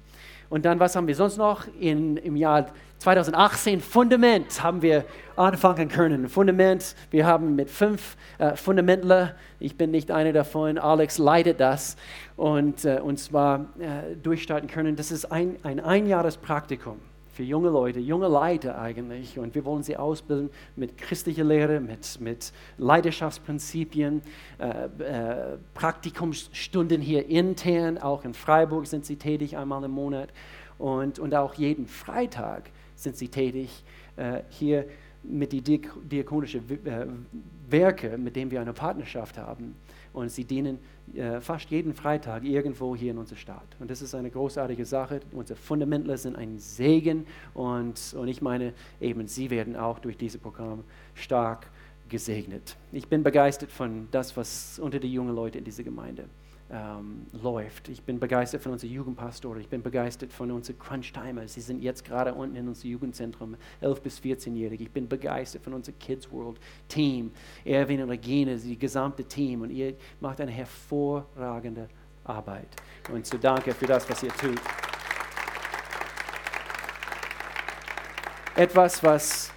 Und dann, was haben wir sonst noch? In, Im Jahr 2018 Fundament haben wir anfangen können. Fundament, wir haben mit fünf äh, Fundamentler, ich bin nicht einer davon, Alex leitet das, und, äh, und zwar äh, durchstarten können. Das ist ein, ein Einjahrespraktikum für junge Leute, junge Leiter eigentlich. Und wir wollen sie ausbilden mit christlicher Lehre, mit, mit Leidenschaftsprinzipien, äh, äh, Praktikumsstunden hier intern, auch in Freiburg sind sie tätig einmal im Monat. Und, und auch jeden Freitag sind sie tätig äh, hier mit den diakonischen äh, Werke, mit denen wir eine Partnerschaft haben. Und sie dienen äh, fast jeden Freitag irgendwo hier in unserer Stadt. Und das ist eine großartige Sache. Unsere Fundamentler sind ein Segen. Und, und ich meine, eben, sie werden auch durch dieses Programm stark gesegnet. Ich bin begeistert von das, was unter die jungen Leute in dieser Gemeinde ähm, läuft. Ich bin begeistert von unseren Jugendpastoren, ich bin begeistert von unseren Crunch-Timer. Sie sind jetzt gerade unten in unserem Jugendzentrum, 11- bis 14-Jährige. Ich bin begeistert von unserem Kids World Team, Erwin und Regine, die gesamte Team. Und ihr macht eine hervorragende Arbeit. Und so danke für das, was ihr tut. Etwas, was,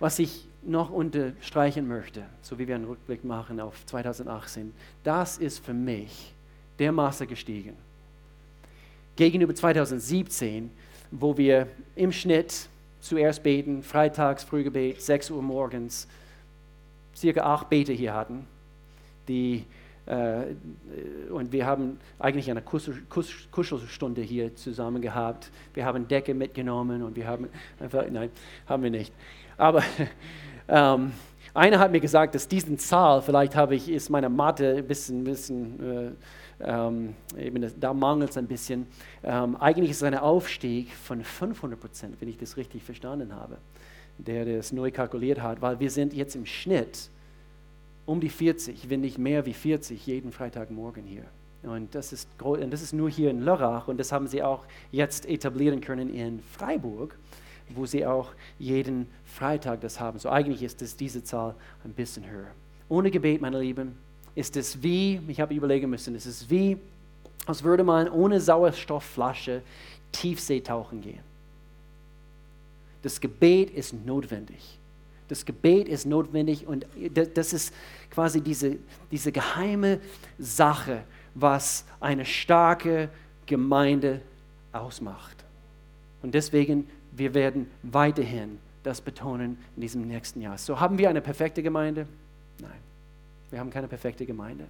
was ich noch unterstreichen möchte, so wie wir einen Rückblick machen auf 2018, das ist für mich dermaßen gestiegen. Gegenüber 2017, wo wir im Schnitt zuerst beten, freitags Frühgebet, 6 Uhr morgens, circa acht Bete hier hatten, die äh, und wir haben eigentlich eine Kuschelstunde hier zusammen gehabt. Wir haben Decke mitgenommen und wir haben einfach, nein, haben wir nicht. Aber ähm, einer hat mir gesagt, dass diesen Zahl, vielleicht habe ich, ist meine Mathe ein bisschen, bisschen äh, ähm, eben, da mangelt es ein bisschen. Ähm, eigentlich ist es ein Aufstieg von 500 Prozent, wenn ich das richtig verstanden habe, der das neu kalkuliert hat, weil wir sind jetzt im Schnitt um die 40, wenn nicht mehr wie 40, jeden Freitagmorgen hier. Und das ist, und das ist nur hier in Lörrach und das haben sie auch jetzt etablieren können in Freiburg wo sie auch jeden Freitag das haben. So eigentlich ist es diese Zahl ein bisschen höher. Ohne Gebet, meine Lieben, ist es wie, ich habe überlegen müssen, es ist wie, als würde man ohne Sauerstoffflasche Tiefseetauchen gehen. Das Gebet ist notwendig. Das Gebet ist notwendig und das ist quasi diese, diese geheime Sache, was eine starke Gemeinde ausmacht. Und deswegen wir werden weiterhin das betonen in diesem nächsten Jahr. So haben wir eine perfekte Gemeinde? Nein, wir haben keine perfekte Gemeinde.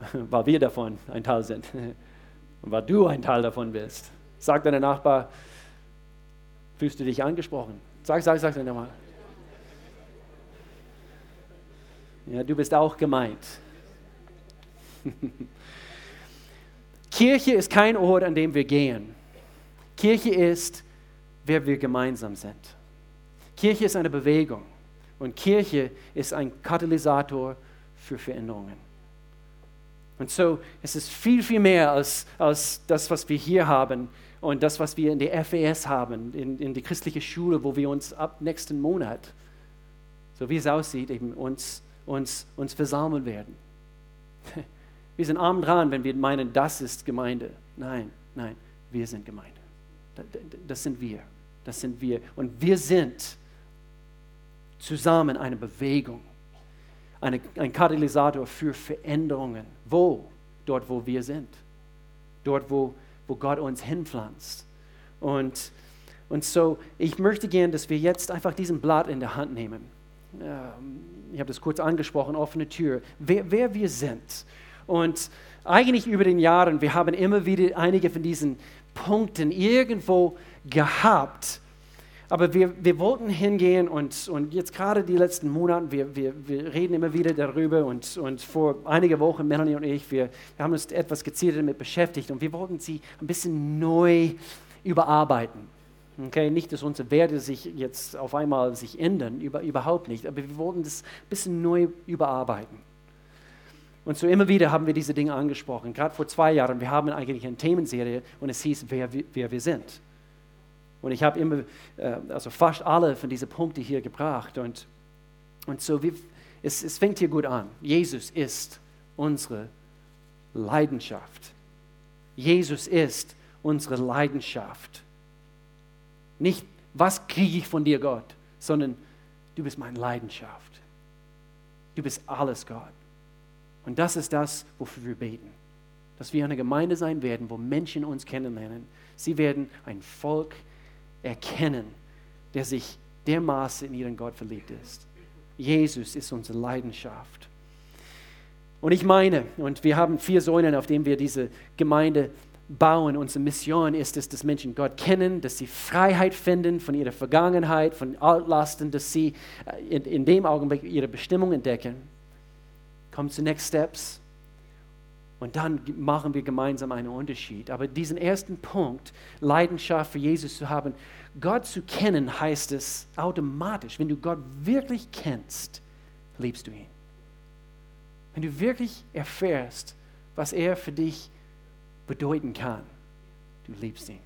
weil wir davon ein Teil sind und weil du ein Teil davon bist. Sag deinem Nachbar, fühlst du dich angesprochen? Sag, sag, sag nochmal. Ja, du bist auch gemeint. Kirche ist kein Ort, an dem wir gehen. Kirche ist, wer wir gemeinsam sind. Kirche ist eine Bewegung und Kirche ist ein Katalysator für Veränderungen. Und so es ist viel, viel mehr als, als das, was wir hier haben und das, was wir in der FES haben, in, in die christliche Schule, wo wir uns ab nächsten Monat, so wie es aussieht, eben uns, uns, uns versammeln werden. Wir sind arm dran, wenn wir meinen, das ist Gemeinde. Nein, nein, wir sind Gemeinde. Das sind wir. Das sind wir. Und wir sind zusammen eine Bewegung, eine, ein Katalysator für Veränderungen. Wo? Dort, wo wir sind. Dort, wo, wo Gott uns hinpflanzt. Und, und so, ich möchte gerne, dass wir jetzt einfach diesen Blatt in der Hand nehmen. Ich habe das kurz angesprochen, offene Tür. Wer, wer wir sind. Und eigentlich über den Jahren, wir haben immer wieder einige von diesen Punkten irgendwo gehabt. Aber wir, wir wollten hingehen und, und jetzt gerade die letzten Monate, wir, wir, wir reden immer wieder darüber und, und vor einigen Wochen, Melanie und ich, wir, wir haben uns etwas gezielt damit beschäftigt und wir wollten sie ein bisschen neu überarbeiten. Okay, nicht, dass unsere Werte sich jetzt auf einmal sich ändern, über, überhaupt nicht, aber wir wollten das ein bisschen neu überarbeiten. Und so immer wieder haben wir diese Dinge angesprochen. Gerade vor zwei Jahren, wir haben eigentlich eine Themenserie und es hieß, wer, wer wir sind. Und ich habe immer, äh, also fast alle von diesen Punkten hier gebracht. Und, und so, wie, es, es fängt hier gut an. Jesus ist unsere Leidenschaft. Jesus ist unsere Leidenschaft. Nicht, was kriege ich von dir, Gott, sondern du bist meine Leidenschaft. Du bist alles, Gott. Und das ist das, wofür wir beten. Dass wir eine Gemeinde sein werden, wo Menschen uns kennenlernen. Sie werden ein Volk erkennen, der sich dermaßen in ihren Gott verliebt ist. Jesus ist unsere Leidenschaft. Und ich meine, und wir haben vier Säulen, auf denen wir diese Gemeinde bauen. Unsere Mission ist es, dass Menschen Gott kennen, dass sie Freiheit finden von ihrer Vergangenheit, von Altlasten, dass sie äh, in, in dem Augenblick ihre Bestimmung entdecken kommen zu Next Steps und dann machen wir gemeinsam einen Unterschied. Aber diesen ersten Punkt, Leidenschaft für Jesus zu haben, Gott zu kennen, heißt es automatisch, wenn du Gott wirklich kennst, liebst du ihn. Wenn du wirklich erfährst, was er für dich bedeuten kann, du liebst ihn.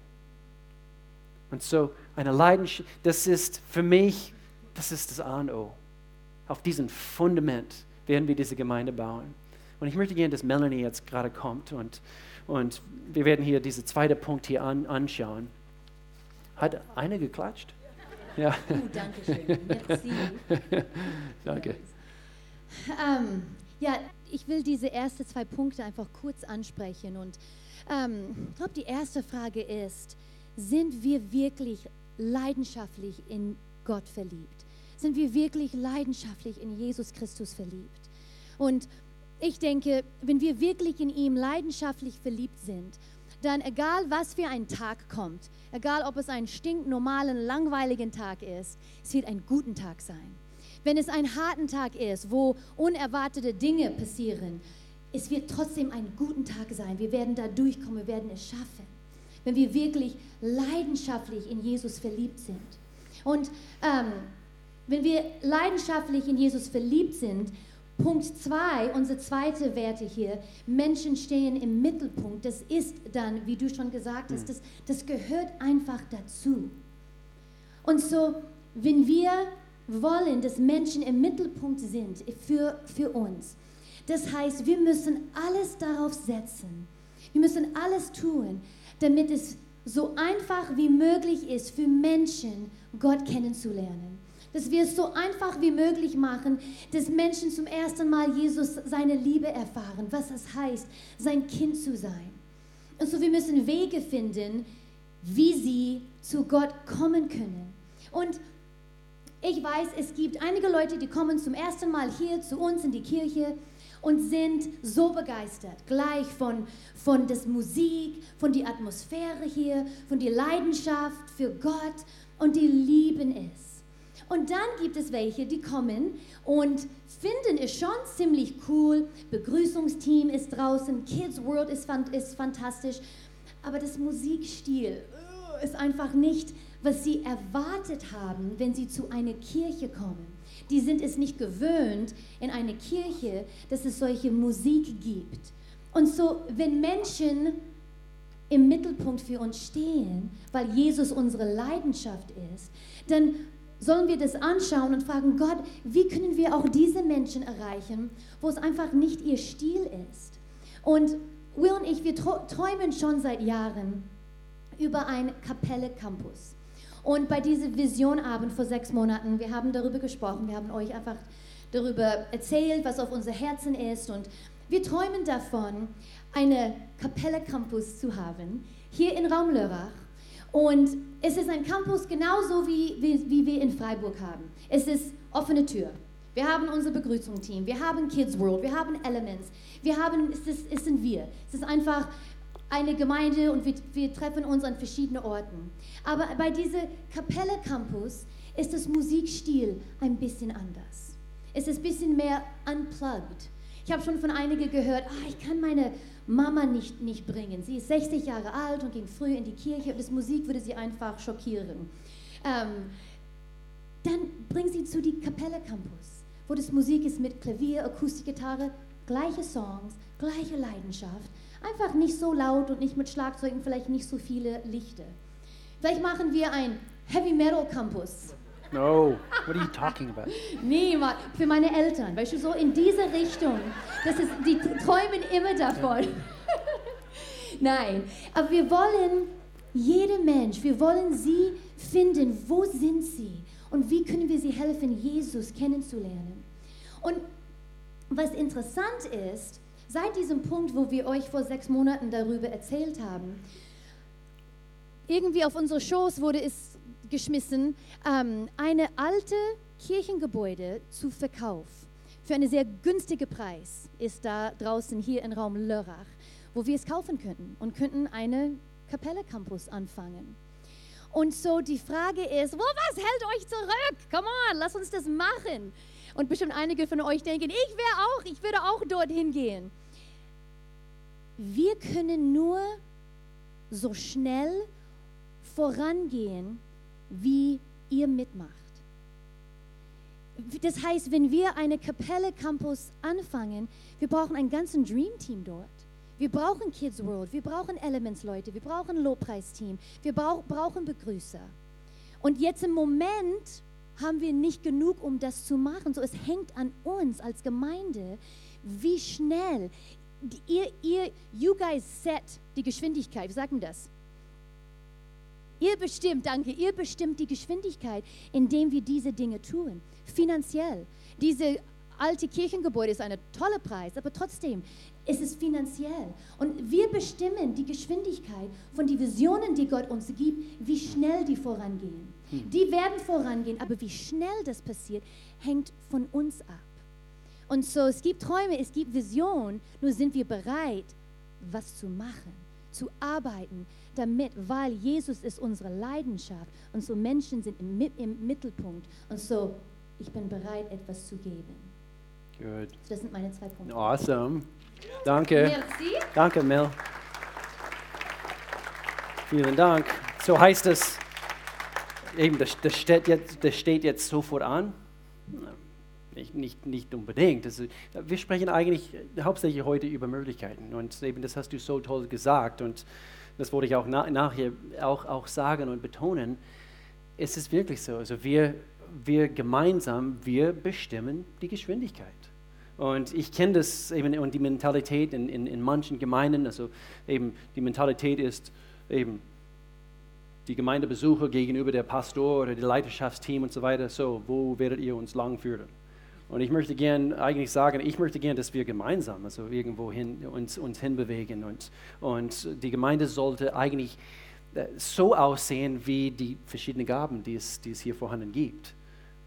Und so eine Leidenschaft, das ist für mich, das ist das A und O. Auf diesem Fundament werden wir diese Gemeinde bauen. Und ich möchte gerne, dass Melanie jetzt gerade kommt und, und wir werden hier diesen zweiten Punkt hier an, anschauen. Hat einer geklatscht? Ja. Oh, danke schön. Merci. danke. Ähm, ja, ich will diese ersten zwei Punkte einfach kurz ansprechen. Und ähm, ich glaube, die erste Frage ist, sind wir wirklich leidenschaftlich in Gott verliebt? sind wir wirklich leidenschaftlich in Jesus Christus verliebt. Und ich denke, wenn wir wirklich in ihm leidenschaftlich verliebt sind, dann egal was für ein Tag kommt, egal ob es ein stinknormalen, langweiligen Tag ist, es wird ein guter Tag sein. Wenn es ein harten Tag ist, wo unerwartete Dinge passieren, es wird trotzdem ein guter Tag sein. Wir werden da durchkommen, wir werden es schaffen. Wenn wir wirklich leidenschaftlich in Jesus verliebt sind. Und ähm, wenn wir leidenschaftlich in Jesus verliebt sind, Punkt 2, unsere zweite Werte hier, Menschen stehen im Mittelpunkt. Das ist dann, wie du schon gesagt hast, das, das gehört einfach dazu. Und so, wenn wir wollen, dass Menschen im Mittelpunkt sind für, für uns, das heißt, wir müssen alles darauf setzen. Wir müssen alles tun, damit es so einfach wie möglich ist für Menschen, Gott kennenzulernen dass wir es so einfach wie möglich machen, dass Menschen zum ersten Mal Jesus seine Liebe erfahren, was es heißt, sein Kind zu sein. Und so wir müssen Wege finden, wie sie zu Gott kommen können. Und ich weiß, es gibt einige Leute, die kommen zum ersten Mal hier zu uns in die Kirche und sind so begeistert, gleich von, von der Musik, von der Atmosphäre hier, von der Leidenschaft für Gott und die lieben es. Und dann gibt es welche, die kommen und finden es schon ziemlich cool. Begrüßungsteam ist draußen, Kids World ist, ist fantastisch, aber das Musikstil uh, ist einfach nicht, was sie erwartet haben, wenn sie zu einer Kirche kommen. Die sind es nicht gewöhnt in einer Kirche, dass es solche Musik gibt. Und so, wenn Menschen im Mittelpunkt für uns stehen, weil Jesus unsere Leidenschaft ist, dann sollen wir das anschauen und fragen, Gott, wie können wir auch diese Menschen erreichen, wo es einfach nicht ihr Stil ist. Und Will und ich, wir träumen schon seit Jahren über ein Kapelle Campus. Und bei diesem Visionabend vor sechs Monaten, wir haben darüber gesprochen, wir haben euch einfach darüber erzählt, was auf unser Herzen ist. Und wir träumen davon, eine Kapelle Campus zu haben, hier in Raum Lörrach. Und es ist ein Campus genauso wie, wie, wie wir in Freiburg haben. Es ist offene Tür. Wir haben unser Begrüßungsteam, wir haben Kids World, wir haben Elements, wir haben, es, ist, es sind wir. Es ist einfach eine Gemeinde und wir, wir treffen uns an verschiedenen Orten. Aber bei diesem Kapelle Campus ist das Musikstil ein bisschen anders. Es ist ein bisschen mehr unplugged. Ich habe schon von einigen gehört, ah, ich kann meine Mama nicht, nicht bringen. Sie ist 60 Jahre alt und ging früh in die Kirche und das Musik würde sie einfach schockieren. Ähm, dann bring sie zu die Kapelle Campus, wo das Musik ist mit Klavier, Akustikgitarre, gleiche Songs, gleiche Leidenschaft, Einfach nicht so laut und nicht mit Schlagzeugen, vielleicht nicht so viele Lichter. Vielleicht machen wir ein Heavy Metal Campus. No, what are you talking about? Nee, für meine Eltern, weißt du, so in diese Richtung. Das ist, die träumen immer davon. Nein, aber wir wollen jeder Mensch, wir wollen sie finden, wo sind sie und wie können wir sie helfen, Jesus kennenzulernen. Und was interessant ist, Seit diesem Punkt, wo wir euch vor sechs Monaten darüber erzählt haben, irgendwie auf unsere Shows wurde es geschmissen, ähm, eine alte Kirchengebäude zu Verkauf. Für einen sehr günstigen Preis ist da draußen hier im Raum Lörrach, wo wir es kaufen könnten und könnten eine Kapelle Campus anfangen. Und so die Frage ist, wo was hält euch zurück? Come on, lass uns das machen. Und bestimmt einige von euch denken, ich wäre auch, ich würde auch dorthin gehen wir können nur so schnell vorangehen, wie ihr mitmacht. Das heißt, wenn wir eine Kapelle Campus anfangen, wir brauchen ein ganzes Dream Team dort. Wir brauchen Kids World, wir brauchen Elements Leute, wir brauchen Lobpreisteam, wir brauchen Begrüßer. Und jetzt im Moment haben wir nicht genug, um das zu machen. So, es hängt an uns als Gemeinde, wie schnell ihr, ihr, you guys set die Geschwindigkeit. Wie sagt man das? Ihr bestimmt, danke, ihr bestimmt die Geschwindigkeit, indem wir diese Dinge tun. Finanziell. Diese alte Kirchengebäude ist ein toller Preis, aber trotzdem ist es finanziell. Und wir bestimmen die Geschwindigkeit von den Visionen, die Gott uns gibt, wie schnell die vorangehen. Hm. Die werden vorangehen, aber wie schnell das passiert, hängt von uns ab. Und so, es gibt Träume, es gibt Visionen, nur sind wir bereit, was zu machen, zu arbeiten, damit, weil Jesus ist unsere Leidenschaft und so Menschen sind im, im Mittelpunkt. Und so, ich bin bereit, etwas zu geben. Good. So, das sind meine zwei Punkte. Awesome. Danke. Merci. Danke, Mel. Vielen Dank. So heißt es, eben, das, das, steht, jetzt, das steht jetzt sofort an. Nicht, nicht, nicht unbedingt. Das, wir sprechen eigentlich hauptsächlich heute über Möglichkeiten. Und eben das hast du so toll gesagt. Und das wollte ich auch na, nachher auch, auch sagen und betonen. Es ist wirklich so. Also wir, wir gemeinsam, wir bestimmen die Geschwindigkeit. Und ich kenne das eben und die Mentalität in, in, in manchen Gemeinden. Also eben die Mentalität ist eben die Gemeindebesucher gegenüber der Pastor oder dem Leiterschaftsteam und so weiter. So, wo werdet ihr uns langführen? Und ich möchte gern eigentlich sagen, ich möchte gern, dass wir gemeinsam, also irgendwo hin, uns, uns hinbewegen. Und, und die Gemeinde sollte eigentlich äh, so aussehen wie die verschiedenen Gaben, die es, die es hier vorhanden gibt.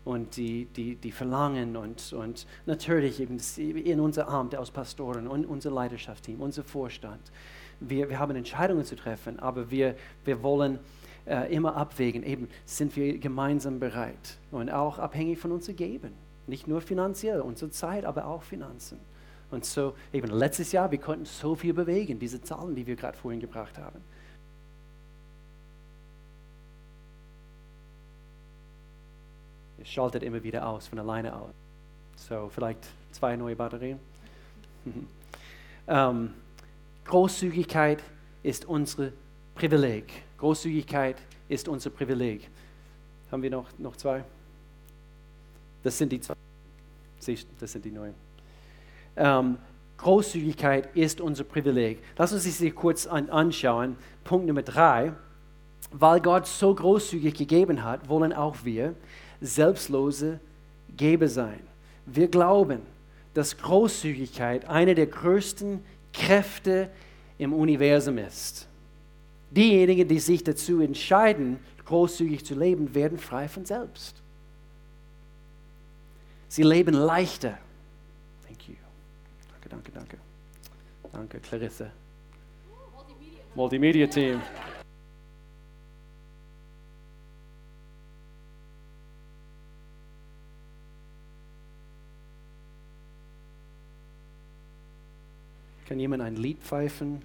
und die, die, die verlangen und, und natürlich eben in unser Amt als Pastoren und unser Leidenschaftsteam, unser Vorstand. Wir, wir haben Entscheidungen zu treffen, aber wir, wir wollen äh, immer abwägen, eben sind wir gemeinsam bereit und auch abhängig von uns geben. Nicht nur finanziell, unsere Zeit, aber auch Finanzen. Und so, eben letztes Jahr, wir konnten so viel bewegen, diese Zahlen, die wir gerade vorhin gebracht haben. Es schaltet immer wieder aus, von alleine aus. So, vielleicht zwei neue Batterien. ähm, Großzügigkeit ist unser Privileg. Großzügigkeit ist unser Privileg. Haben wir noch, noch zwei? Das sind die zwei. Das sind die neuen. Ähm, Großzügigkeit ist unser Privileg. Lass uns sie kurz an, anschauen. Punkt Nummer drei. Weil Gott so großzügig gegeben hat, wollen auch wir selbstlose Geber sein. Wir glauben, dass Großzügigkeit eine der größten Kräfte im Universum ist. Diejenigen, die sich dazu entscheiden, großzügig zu leben, werden frei von selbst. Sie leben leichter. Thank you. Danke, danke, danke. Danke, Clarisse. Multimedia Team. Kann jemand ein Lied pfeifen?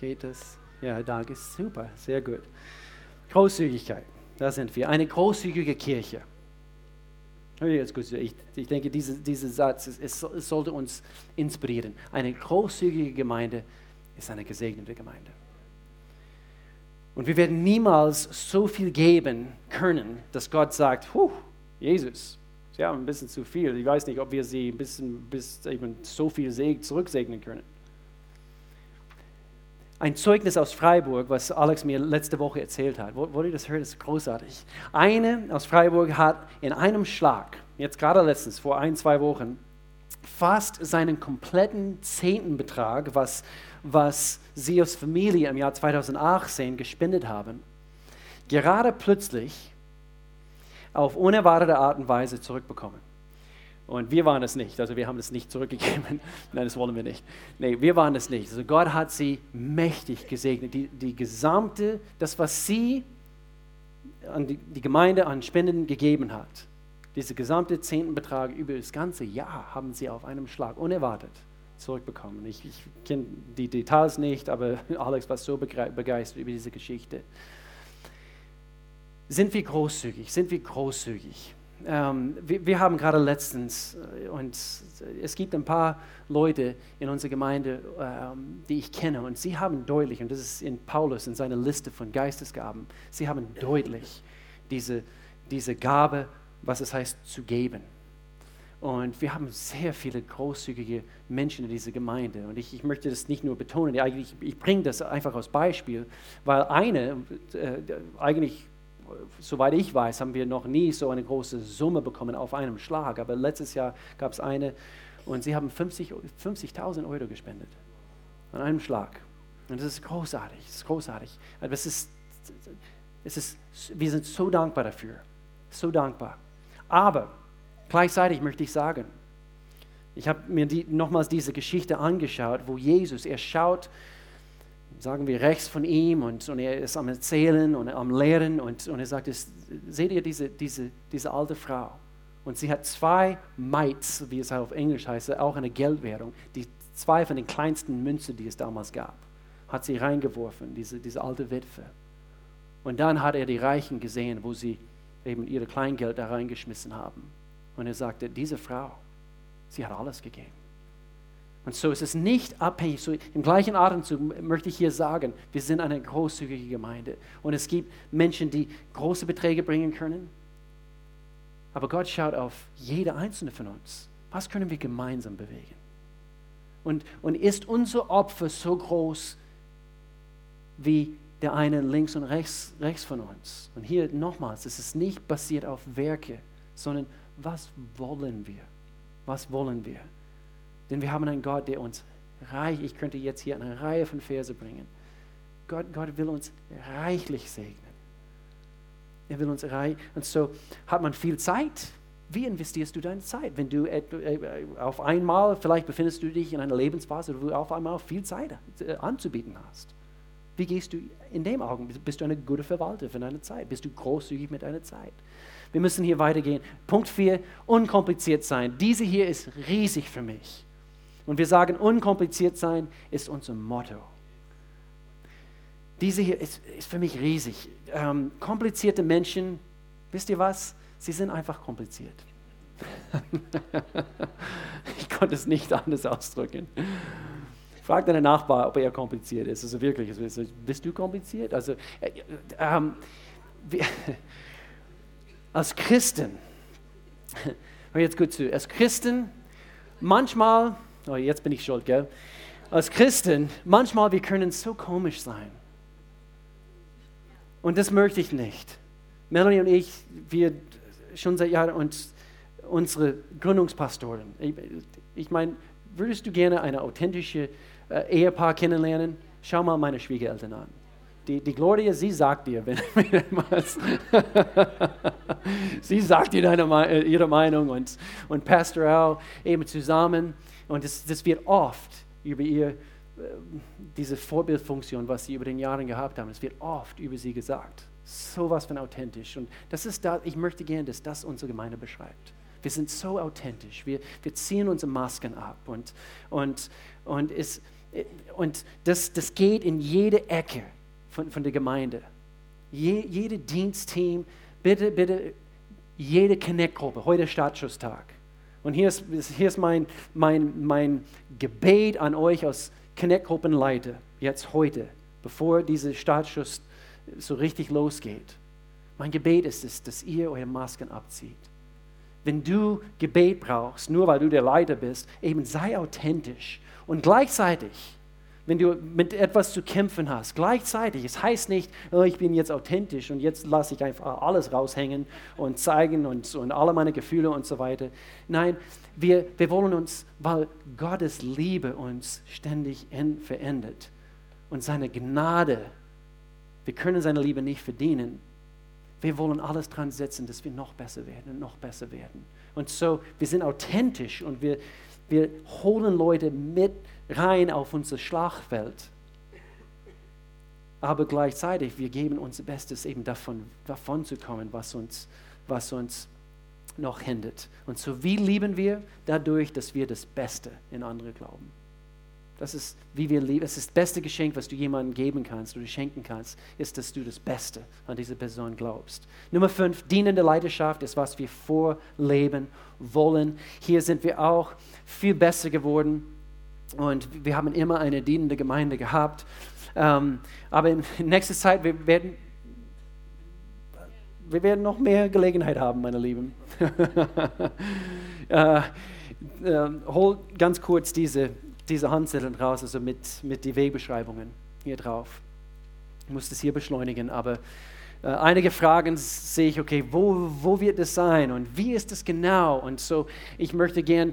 Geht das? Ja, danke, super, sehr gut. Großzügigkeit, da sind wir. Eine großzügige Kirche. Ich, ich denke, dieser diese Satz, es, es sollte uns inspirieren. Eine großzügige Gemeinde ist eine gesegnete Gemeinde. Und wir werden niemals so viel geben können, dass Gott sagt, Jesus, Sie haben ein bisschen zu viel. Ich weiß nicht, ob wir sie ein bisschen bis eben so viel zurücksegnen können. Ein Zeugnis aus Freiburg, was Alex mir letzte Woche erzählt hat. Wollt ihr das hören? Das ist großartig. Eine aus Freiburg hat in einem Schlag, jetzt gerade letztens, vor ein, zwei Wochen, fast seinen kompletten Zehntenbetrag, was, was sie als Familie im Jahr 2018 gespendet haben, gerade plötzlich auf unerwartete Art und Weise zurückbekommen. Und wir waren es nicht, also wir haben es nicht zurückgegeben. Nein, das wollen wir nicht. Nee, wir waren es nicht. Also Gott hat sie mächtig gesegnet. Die, die gesamte, das, was sie an die, die Gemeinde an Spenden gegeben hat, dieser gesamte Zehntenbetrag über das ganze Jahr haben sie auf einem Schlag unerwartet zurückbekommen. Ich, ich kenne die Details nicht, aber Alex war so begeistert über diese Geschichte. Sind wir großzügig? Sind wir großzügig? Ähm, wir, wir, haben gerade letztens, äh, und es gibt ein paar Leute in unserer Gemeinde, ähm, die ich kenne, und sie haben deutlich, und das ist in Paulus in seiner Liste von Geistesgaben, sie haben deutlich diese, diese Gabe, was es heißt, zu geben. Und wir haben sehr viele großzügige Menschen in dieser Gemeinde. Und ich, ich möchte das nicht nur betonen, ich, ich bringe das einfach als Beispiel, weil eine, äh, eigentlich soweit ich weiß, haben wir noch nie so eine große Summe bekommen auf einem Schlag. Aber letztes Jahr gab es eine und sie haben 50.000 50 Euro gespendet. An einem Schlag. Und das ist großartig. Das ist großartig. Aber ist, es ist, wir sind so dankbar dafür. So dankbar. Aber gleichzeitig möchte ich sagen, ich habe mir die, nochmals diese Geschichte angeschaut, wo Jesus, er schaut sagen wir, rechts von ihm und, und er ist am Erzählen und am Lehren und, und er sagt, seht ihr diese, diese, diese alte Frau? Und sie hat zwei Mites, wie es auf Englisch heißt, auch eine Geldwährung, die zwei von den kleinsten Münzen, die es damals gab, hat sie reingeworfen, diese, diese alte Witwe. Und dann hat er die Reichen gesehen, wo sie eben ihr Kleingeld da reingeschmissen haben. Und er sagte, diese Frau, sie hat alles gegeben. Und so ist es nicht abhängig. So Im gleichen Atemzug möchte ich hier sagen, wir sind eine großzügige Gemeinde. Und es gibt Menschen, die große Beträge bringen können. Aber Gott schaut auf jede einzelne von uns. Was können wir gemeinsam bewegen? Und, und ist unser Opfer so groß wie der eine links und rechts, rechts von uns? Und hier nochmals, es ist nicht basiert auf Werke, sondern was wollen wir? Was wollen wir? Denn wir haben einen Gott, der uns reich, ich könnte jetzt hier eine Reihe von Verse bringen. Gott, Gott will uns reichlich segnen. Er will uns erreichen. Und so hat man viel Zeit. Wie investierst du deine Zeit? Wenn du äh, auf einmal, vielleicht befindest du dich in einer Lebensphase, wo du auf einmal viel Zeit äh, anzubieten hast. Wie gehst du in dem Augenblick? Bist du eine gute Verwalter für deine Zeit? Bist du großzügig mit deiner Zeit? Wir müssen hier weitergehen. Punkt 4, unkompliziert sein. Diese hier ist riesig für mich. Und wir sagen, unkompliziert sein ist unser Motto. Diese hier ist, ist für mich riesig. Ähm, komplizierte Menschen, wisst ihr was? Sie sind einfach kompliziert. ich konnte es nicht anders ausdrücken. Frag deinen Nachbar, ob er kompliziert ist. Also wirklich, also, bist du kompliziert? Also, äh, äh, ähm, wir, als Christen, hör jetzt gut zu, als Christen, manchmal, oh, jetzt bin ich schuld, gell? Als Christen, manchmal, wir können so komisch sein. Und das möchte ich nicht. Melanie und ich, wir schon seit Jahren uns, unsere Gründungspastoren, ich, ich meine, würdest du gerne eine authentische äh, Ehepaar kennenlernen, schau mal meine Schwiegereltern an. Die, die Gloria, sie sagt dir, wenn, was. sie sagt dir deine, äh, ihre Meinung und, und Pastor Al eben zusammen. Und das, das wird oft über ihr, äh, diese Vorbildfunktion, was sie über den Jahren gehabt haben, es wird oft über sie gesagt. So was von authentisch. Und das ist da, ich möchte gerne, dass das unsere Gemeinde beschreibt. Wir sind so authentisch. Wir, wir ziehen unsere Masken ab. Und, und, und es, und das, das geht in jede Ecke von, von der Gemeinde. Je, jede Dienstteam, bitte, bitte, jede Connect-Gruppe, heute Startschusstag. Und hier ist, hier ist mein, mein, mein Gebet an euch als Connect-Gruppenleiter, jetzt heute, bevor dieser Startschuss so richtig losgeht. Mein Gebet ist es, dass ihr eure Masken abzieht. Wenn du Gebet brauchst, nur weil du der Leiter bist, eben sei authentisch und gleichzeitig, wenn du mit etwas zu kämpfen hast, gleichzeitig, es heißt nicht, oh, ich bin jetzt authentisch und jetzt lasse ich einfach alles raushängen und zeigen und, und alle meine Gefühle und so weiter. Nein, wir, wir wollen uns, weil Gottes Liebe uns ständig verändert und seine Gnade, wir können seine Liebe nicht verdienen. Wir wollen alles dran setzen, dass wir noch besser werden und noch besser werden. Und so, wir sind authentisch und wir, wir holen Leute mit rein auf unser Schlagfeld. Aber gleichzeitig, wir geben unser Bestes, eben davon, davon zu kommen, was uns, was uns noch hindert. Und so wie lieben wir dadurch, dass wir das Beste in andere glauben. Das ist, wie wir lieben. Es ist das beste Geschenk, was du jemandem geben kannst oder schenken kannst, ist, dass du das Beste an diese Person glaubst. Nummer fünf, dienende Leidenschaft ist, was wir vorleben wollen. Hier sind wir auch viel besser geworden und wir haben immer eine dienende Gemeinde gehabt. Ähm, aber in nächster Zeit, wir werden, wir werden noch mehr Gelegenheit haben, meine Lieben. äh, äh, hol ganz kurz diese diese Handzettel raus, also mit, mit den Wegbeschreibungen hier drauf. Ich muss das hier beschleunigen, aber äh, einige Fragen sehe ich, okay, wo, wo wird das sein und wie ist das genau? Und so, ich möchte gern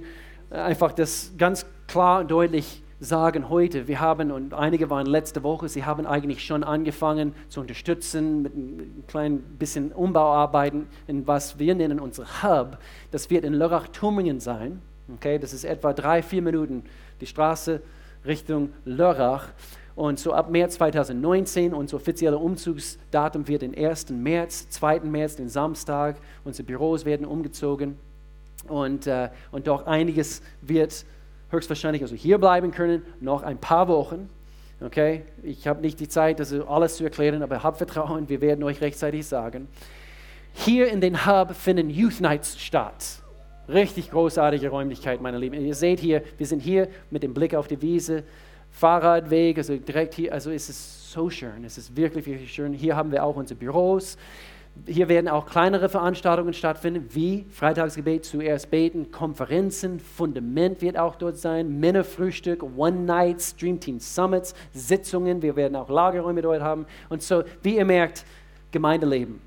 einfach das ganz klar und deutlich sagen heute. Wir haben, und einige waren letzte Woche, sie haben eigentlich schon angefangen zu unterstützen mit ein klein bisschen Umbauarbeiten in was wir nennen unser Hub. Das wird in Lörrach-Turmingen sein. Okay, das ist etwa drei, vier Minuten die Straße Richtung Lörrach. Und so ab März 2019, unser offizieller Umzugsdatum wird den 1. März, 2. März, den Samstag. Unsere Büros werden umgezogen. Und, äh, und doch einiges wird höchstwahrscheinlich also hier bleiben können, noch ein paar Wochen. Okay, ich habe nicht die Zeit, das alles zu erklären, aber habt Vertrauen, wir werden euch rechtzeitig sagen. Hier in den Hub finden Youth Nights statt. Richtig großartige Räumlichkeit, meine Lieben. Ihr seht hier, wir sind hier mit dem Blick auf die Wiese, Fahrradweg, also direkt hier, also es ist so schön, es ist wirklich, wirklich schön. Hier haben wir auch unsere Büros. Hier werden auch kleinere Veranstaltungen stattfinden, wie Freitagsgebet, zuerst beten, Konferenzen, Fundament wird auch dort sein, Männerfrühstück, One-Night, Streamteam Summits, Sitzungen, wir werden auch Lagerräume dort haben. Und so, wie ihr merkt, Gemeindeleben.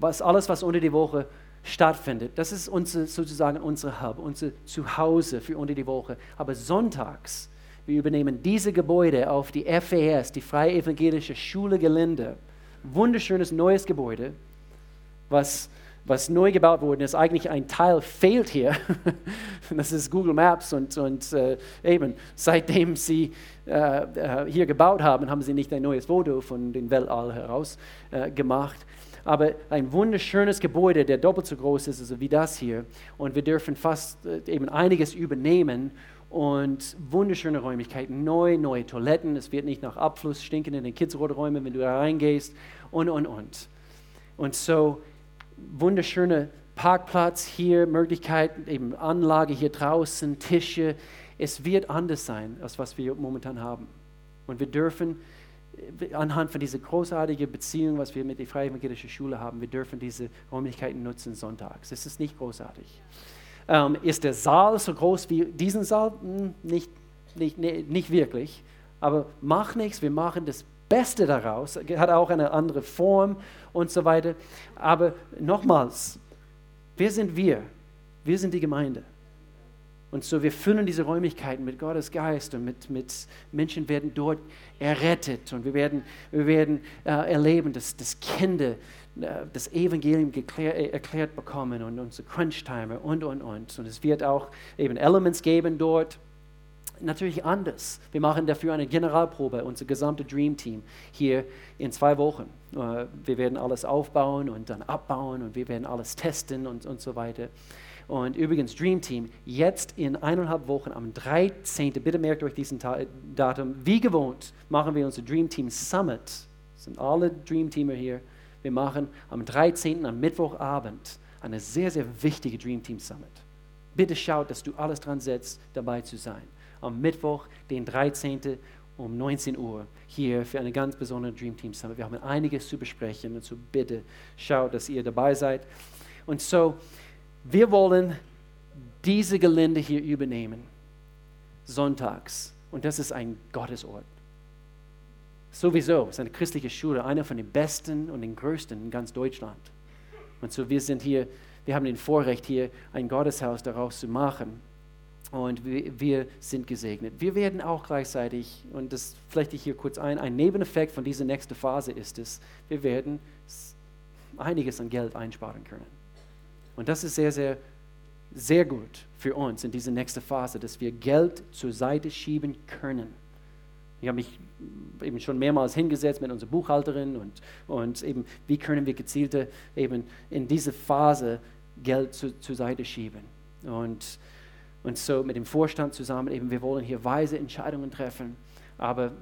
Was, alles, was unter die Woche stattfindet. Das ist unsere, sozusagen unser Hub, unser Zuhause für unter die Woche. Aber sonntags, wir übernehmen diese Gebäude auf die FES, die Freie Evangelische Schule Gelände. Wunderschönes neues Gebäude. Was, was neu gebaut worden ist. Eigentlich ein Teil fehlt hier. das ist Google Maps und, und äh, eben seitdem sie äh, äh, hier gebaut haben, haben sie nicht ein neues Foto von dem Weltall heraus äh, gemacht. Aber ein wunderschönes Gebäude, der doppelt so groß ist also wie das hier. Und wir dürfen fast äh, eben einiges übernehmen und wunderschöne Räumlichkeiten, neu, neue Toiletten. Es wird nicht nach Abfluss stinken in den Kidsroträumen, wenn du da reingehst und, und, und. Und so wunderschöne Parkplatz hier, Möglichkeiten, eben Anlage hier draußen, Tische. Es wird anders sein, als was wir momentan haben. Und wir dürfen äh, anhand von dieser großartigen Beziehung, was wir mit der Freien Evangelischen Schule haben, wir dürfen diese Räumlichkeiten nutzen sonntags. Es ist nicht großartig. Ähm, ist der Saal so groß wie diesen Saal? Hm, nicht, nicht, nicht wirklich. Aber mach nichts, wir machen das Beste daraus. Hat auch eine andere Form und so weiter. Aber nochmals, wer sind wir? Wir sind die Gemeinde. Und so, wir füllen diese Räumlichkeiten mit Gottes Geist und mit, mit Menschen werden dort errettet und wir werden, wir werden äh, erleben, dass, dass Kinder äh, das Evangelium geklär, äh, erklärt bekommen und unsere Crunch-Timer und, und, und. Und es wird auch eben Elements geben dort natürlich anders. Wir machen dafür eine Generalprobe, unser gesamtes Dream Team hier in zwei Wochen. Äh, wir werden alles aufbauen und dann abbauen und wir werden alles testen und, und so weiter. Und übrigens, Dream Team, jetzt in eineinhalb Wochen am 13., bitte merkt euch diesen Datum, wie gewohnt machen wir unser Dream Team Summit. Das sind alle Dream Teamer hier. Wir machen am 13., am Mittwochabend, eine sehr, sehr wichtige Dream Team Summit. Bitte schaut, dass du alles dran setzt, dabei zu sein am Mittwoch, den 13. um 19 Uhr hier für eine ganz besondere Dream Team Summit. Wir haben einiges zu besprechen und so bitte schaut, dass ihr dabei seid. Und so, wir wollen diese Gelände hier übernehmen, sonntags. Und das ist ein Gottesort. Sowieso, es ist eine christliche Schule, einer von den besten und den größten in ganz Deutschland. Und so, wir sind hier, wir haben den Vorrecht, hier ein Gotteshaus daraus zu machen. Und wir, wir, sind gesegnet. Wir werden auch gleichzeitig, und das flechte ich hier kurz ein, ein Nebeneffekt von dieser nächsten Phase ist es, wir werden einiges an Geld einsparen können. Und das ist sehr, sehr, sehr gut für uns in dieser nächsten Phase, dass wir Geld zur Seite schieben können. Ich habe mich eben schon mehrmals hingesetzt mit unserer Buchhalterin und, und eben, wie können wir gezielter eben in diese Phase Geld zu, zur Seite schieben. Und und so mit dem Vorstand zusammen, eben, wir wollen hier weise Entscheidungen treffen, aber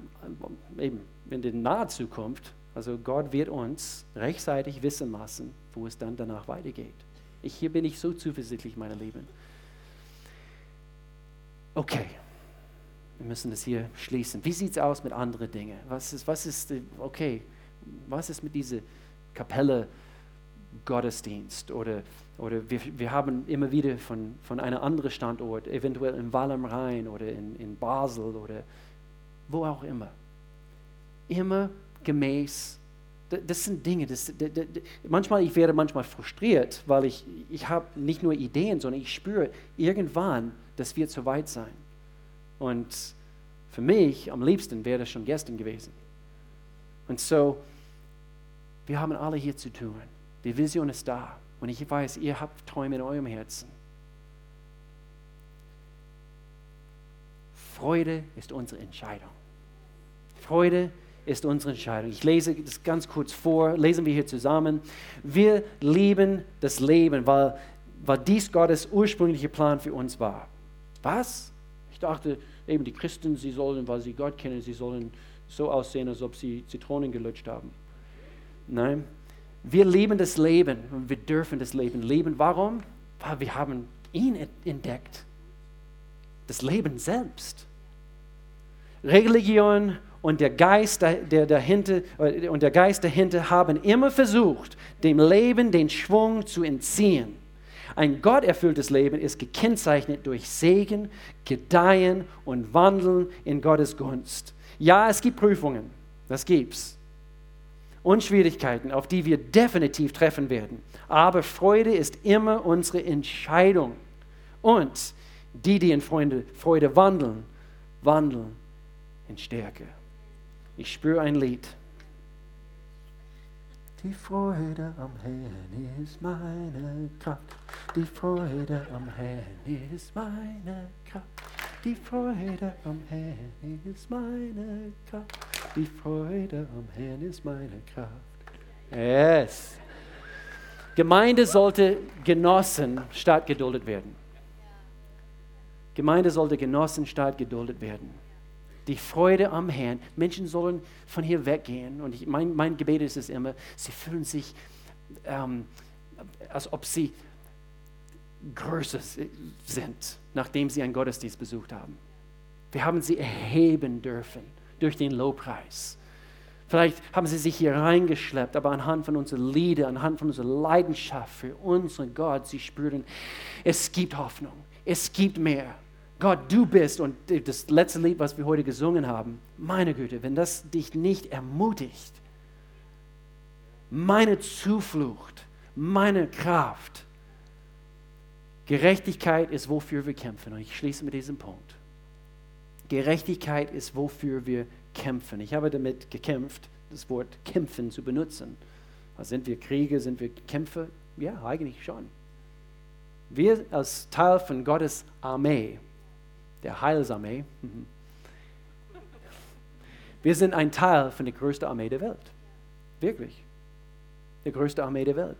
äh, eben in der nahen Zukunft, also Gott wird uns rechtzeitig wissen lassen, wo es dann danach weitergeht. Ich, hier bin ich so zuversichtlich, meine Lieben. Okay, wir müssen das hier schließen. Wie sieht es aus mit anderen Dingen? Was ist, was ist, okay, was ist mit dieser Kapelle Gottesdienst oder oder wir, wir haben immer wieder von, von einem anderen Standort, eventuell in Wall am Rhein oder in, in Basel oder wo auch immer. Immer gemäß, das sind Dinge, das, das, das, manchmal, ich werde manchmal frustriert, weil ich, ich habe nicht nur Ideen, sondern ich spüre irgendwann, das wird zu weit sein. Und für mich am liebsten wäre das schon gestern gewesen. Und so, wir haben alle hier zu tun. Die Vision ist da. Und ich weiß, ihr habt Träume in eurem Herzen. Freude ist unsere Entscheidung. Freude ist unsere Entscheidung. Ich lese das ganz kurz vor, lesen wir hier zusammen. Wir lieben das Leben, weil, weil dies Gottes ursprünglicher Plan für uns war. Was? Ich dachte, eben die Christen, sie sollen, weil sie Gott kennen, sie sollen so aussehen, als ob sie Zitronen gelutscht haben. Nein, wir lieben das Leben und wir dürfen das Leben leben. Warum? Weil wir haben ihn entdeckt. Das Leben selbst. Religion und der Geist, der dahinter, äh, und der Geist dahinter haben immer versucht, dem Leben den Schwung zu entziehen. Ein gotterfülltes Leben ist gekennzeichnet durch Segen, Gedeihen und Wandeln in Gottes Gunst. Ja, es gibt Prüfungen, das gibt's und Schwierigkeiten, auf die wir definitiv treffen werden. Aber Freude ist immer unsere Entscheidung. Und die, die in Freude, Freude wandeln, wandeln in Stärke. Ich spüre ein Lied. Die Freude am Herrn ist meine Kraft. Die Freude am Herrn ist meine Kraft. Die Freude am Herrn ist meine Kraft. Die Freude am Herrn ist meine Kraft. Yes. Gemeinde sollte genossen statt geduldet werden. Gemeinde sollte genossen statt geduldet werden. Die Freude am Herrn. Menschen sollen von hier weggehen. Und ich, mein, mein Gebet ist es immer, sie fühlen sich, ähm, als ob sie größer sind, nachdem sie einen Gottesdienst besucht haben. Wir haben sie erheben dürfen durch den Lobpreis. Vielleicht haben sie sich hier reingeschleppt, aber anhand von unseren Liedern, anhand von unserer Leidenschaft für unseren Gott, sie spüren, es gibt Hoffnung, es gibt mehr. Gott, du bist, und das letzte Lied, was wir heute gesungen haben, meine Güte, wenn das dich nicht ermutigt, meine Zuflucht, meine Kraft, Gerechtigkeit ist, wofür wir kämpfen. Und ich schließe mit diesem Punkt. Gerechtigkeit ist, wofür wir kämpfen. Ich habe damit gekämpft, das Wort kämpfen zu benutzen. Also sind wir Kriege, sind wir Kämpfer? Ja, eigentlich schon. Wir als Teil von Gottes Armee, der Heilsarmee, mhm. wir sind ein Teil von der größten Armee der Welt. Wirklich. Der größte Armee der Welt.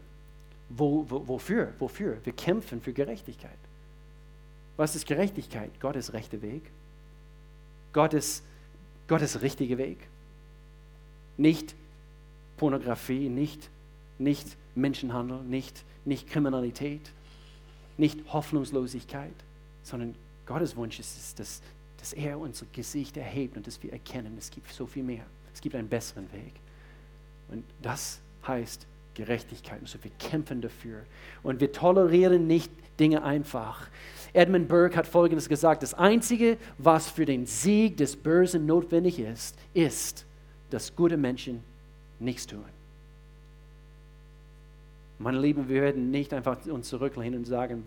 Wo, wo, wofür? Wofür? Wir kämpfen für Gerechtigkeit. Was ist Gerechtigkeit? Gottes rechter Weg. Gottes, Gottes richtiger Weg. Nicht Pornografie, nicht, nicht Menschenhandel, nicht, nicht Kriminalität, nicht Hoffnungslosigkeit, sondern Gottes Wunsch ist es, dass, dass er unser Gesicht erhebt und dass wir erkennen, es gibt so viel mehr. Es gibt einen besseren Weg. Und das heißt Gerechtigkeit. Also wir kämpfen dafür. Und wir tolerieren nicht Dinge einfach. Edmund Burke hat Folgendes gesagt, das Einzige, was für den Sieg des Bösen notwendig ist, ist, dass gute Menschen nichts tun. Meine Lieben, wir werden nicht einfach uns zurücklehnen und sagen,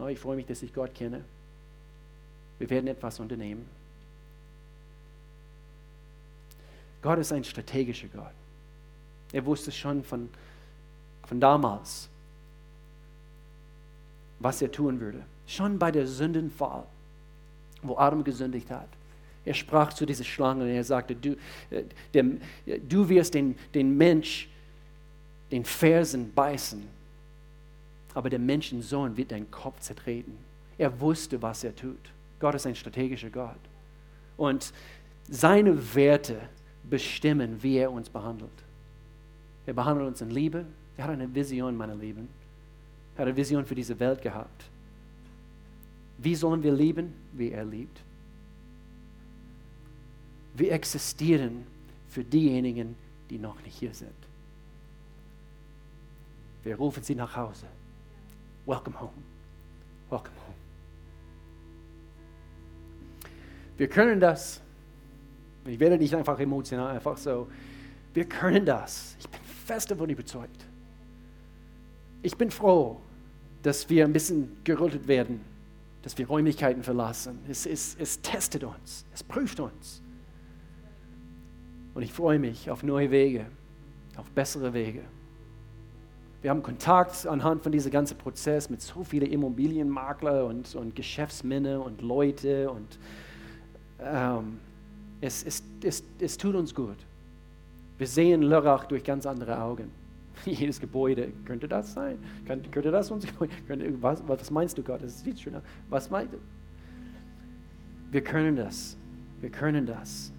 oh, ich freue mich, dass ich Gott kenne. Wir werden etwas unternehmen. Gott ist ein strategischer Gott. Er wusste schon von von damals, was er tun würde. Schon bei der Sündenfall, wo Adam gesündigt hat. Er sprach zu dieser Schlange und er sagte, du, äh, dem, du wirst den, den Mensch, den Fersen beißen, aber der Menschensohn wird deinen Kopf zertreten. Er wusste, was er tut. Gott ist ein strategischer Gott. Und seine Werte bestimmen, wie er uns behandelt. Er behandelt uns in Liebe, er hat eine Vision, meine Lieben. Er hat eine Vision für diese Welt gehabt. Wie sollen wir lieben, wie er liebt? Wir existieren für diejenigen, die noch nicht hier sind. Wir rufen sie nach Hause. Welcome home. Welcome home. Wir können das. Ich werde nicht einfach emotional, einfach so. Wir können das. Ich bin fest davon überzeugt. Ich bin froh, dass wir ein bisschen gerüttelt werden, dass wir Räumlichkeiten verlassen. Es, es, es testet uns, es prüft uns. Und ich freue mich auf neue Wege, auf bessere Wege. Wir haben Kontakt anhand von diesem ganzen Prozess mit so vielen Immobilienmakler und, und Geschäftsmänner und Leute und ähm, es, es, es, es tut uns gut. Wir sehen Lörrach durch ganz andere Augen. Jedes Gebäude, könnte das sein? Könnte, könnte das Gebäude? Könnte, was, was meinst du, Gott? Das sieht schön aus. Was meinst du? Wir können das. Wir können das.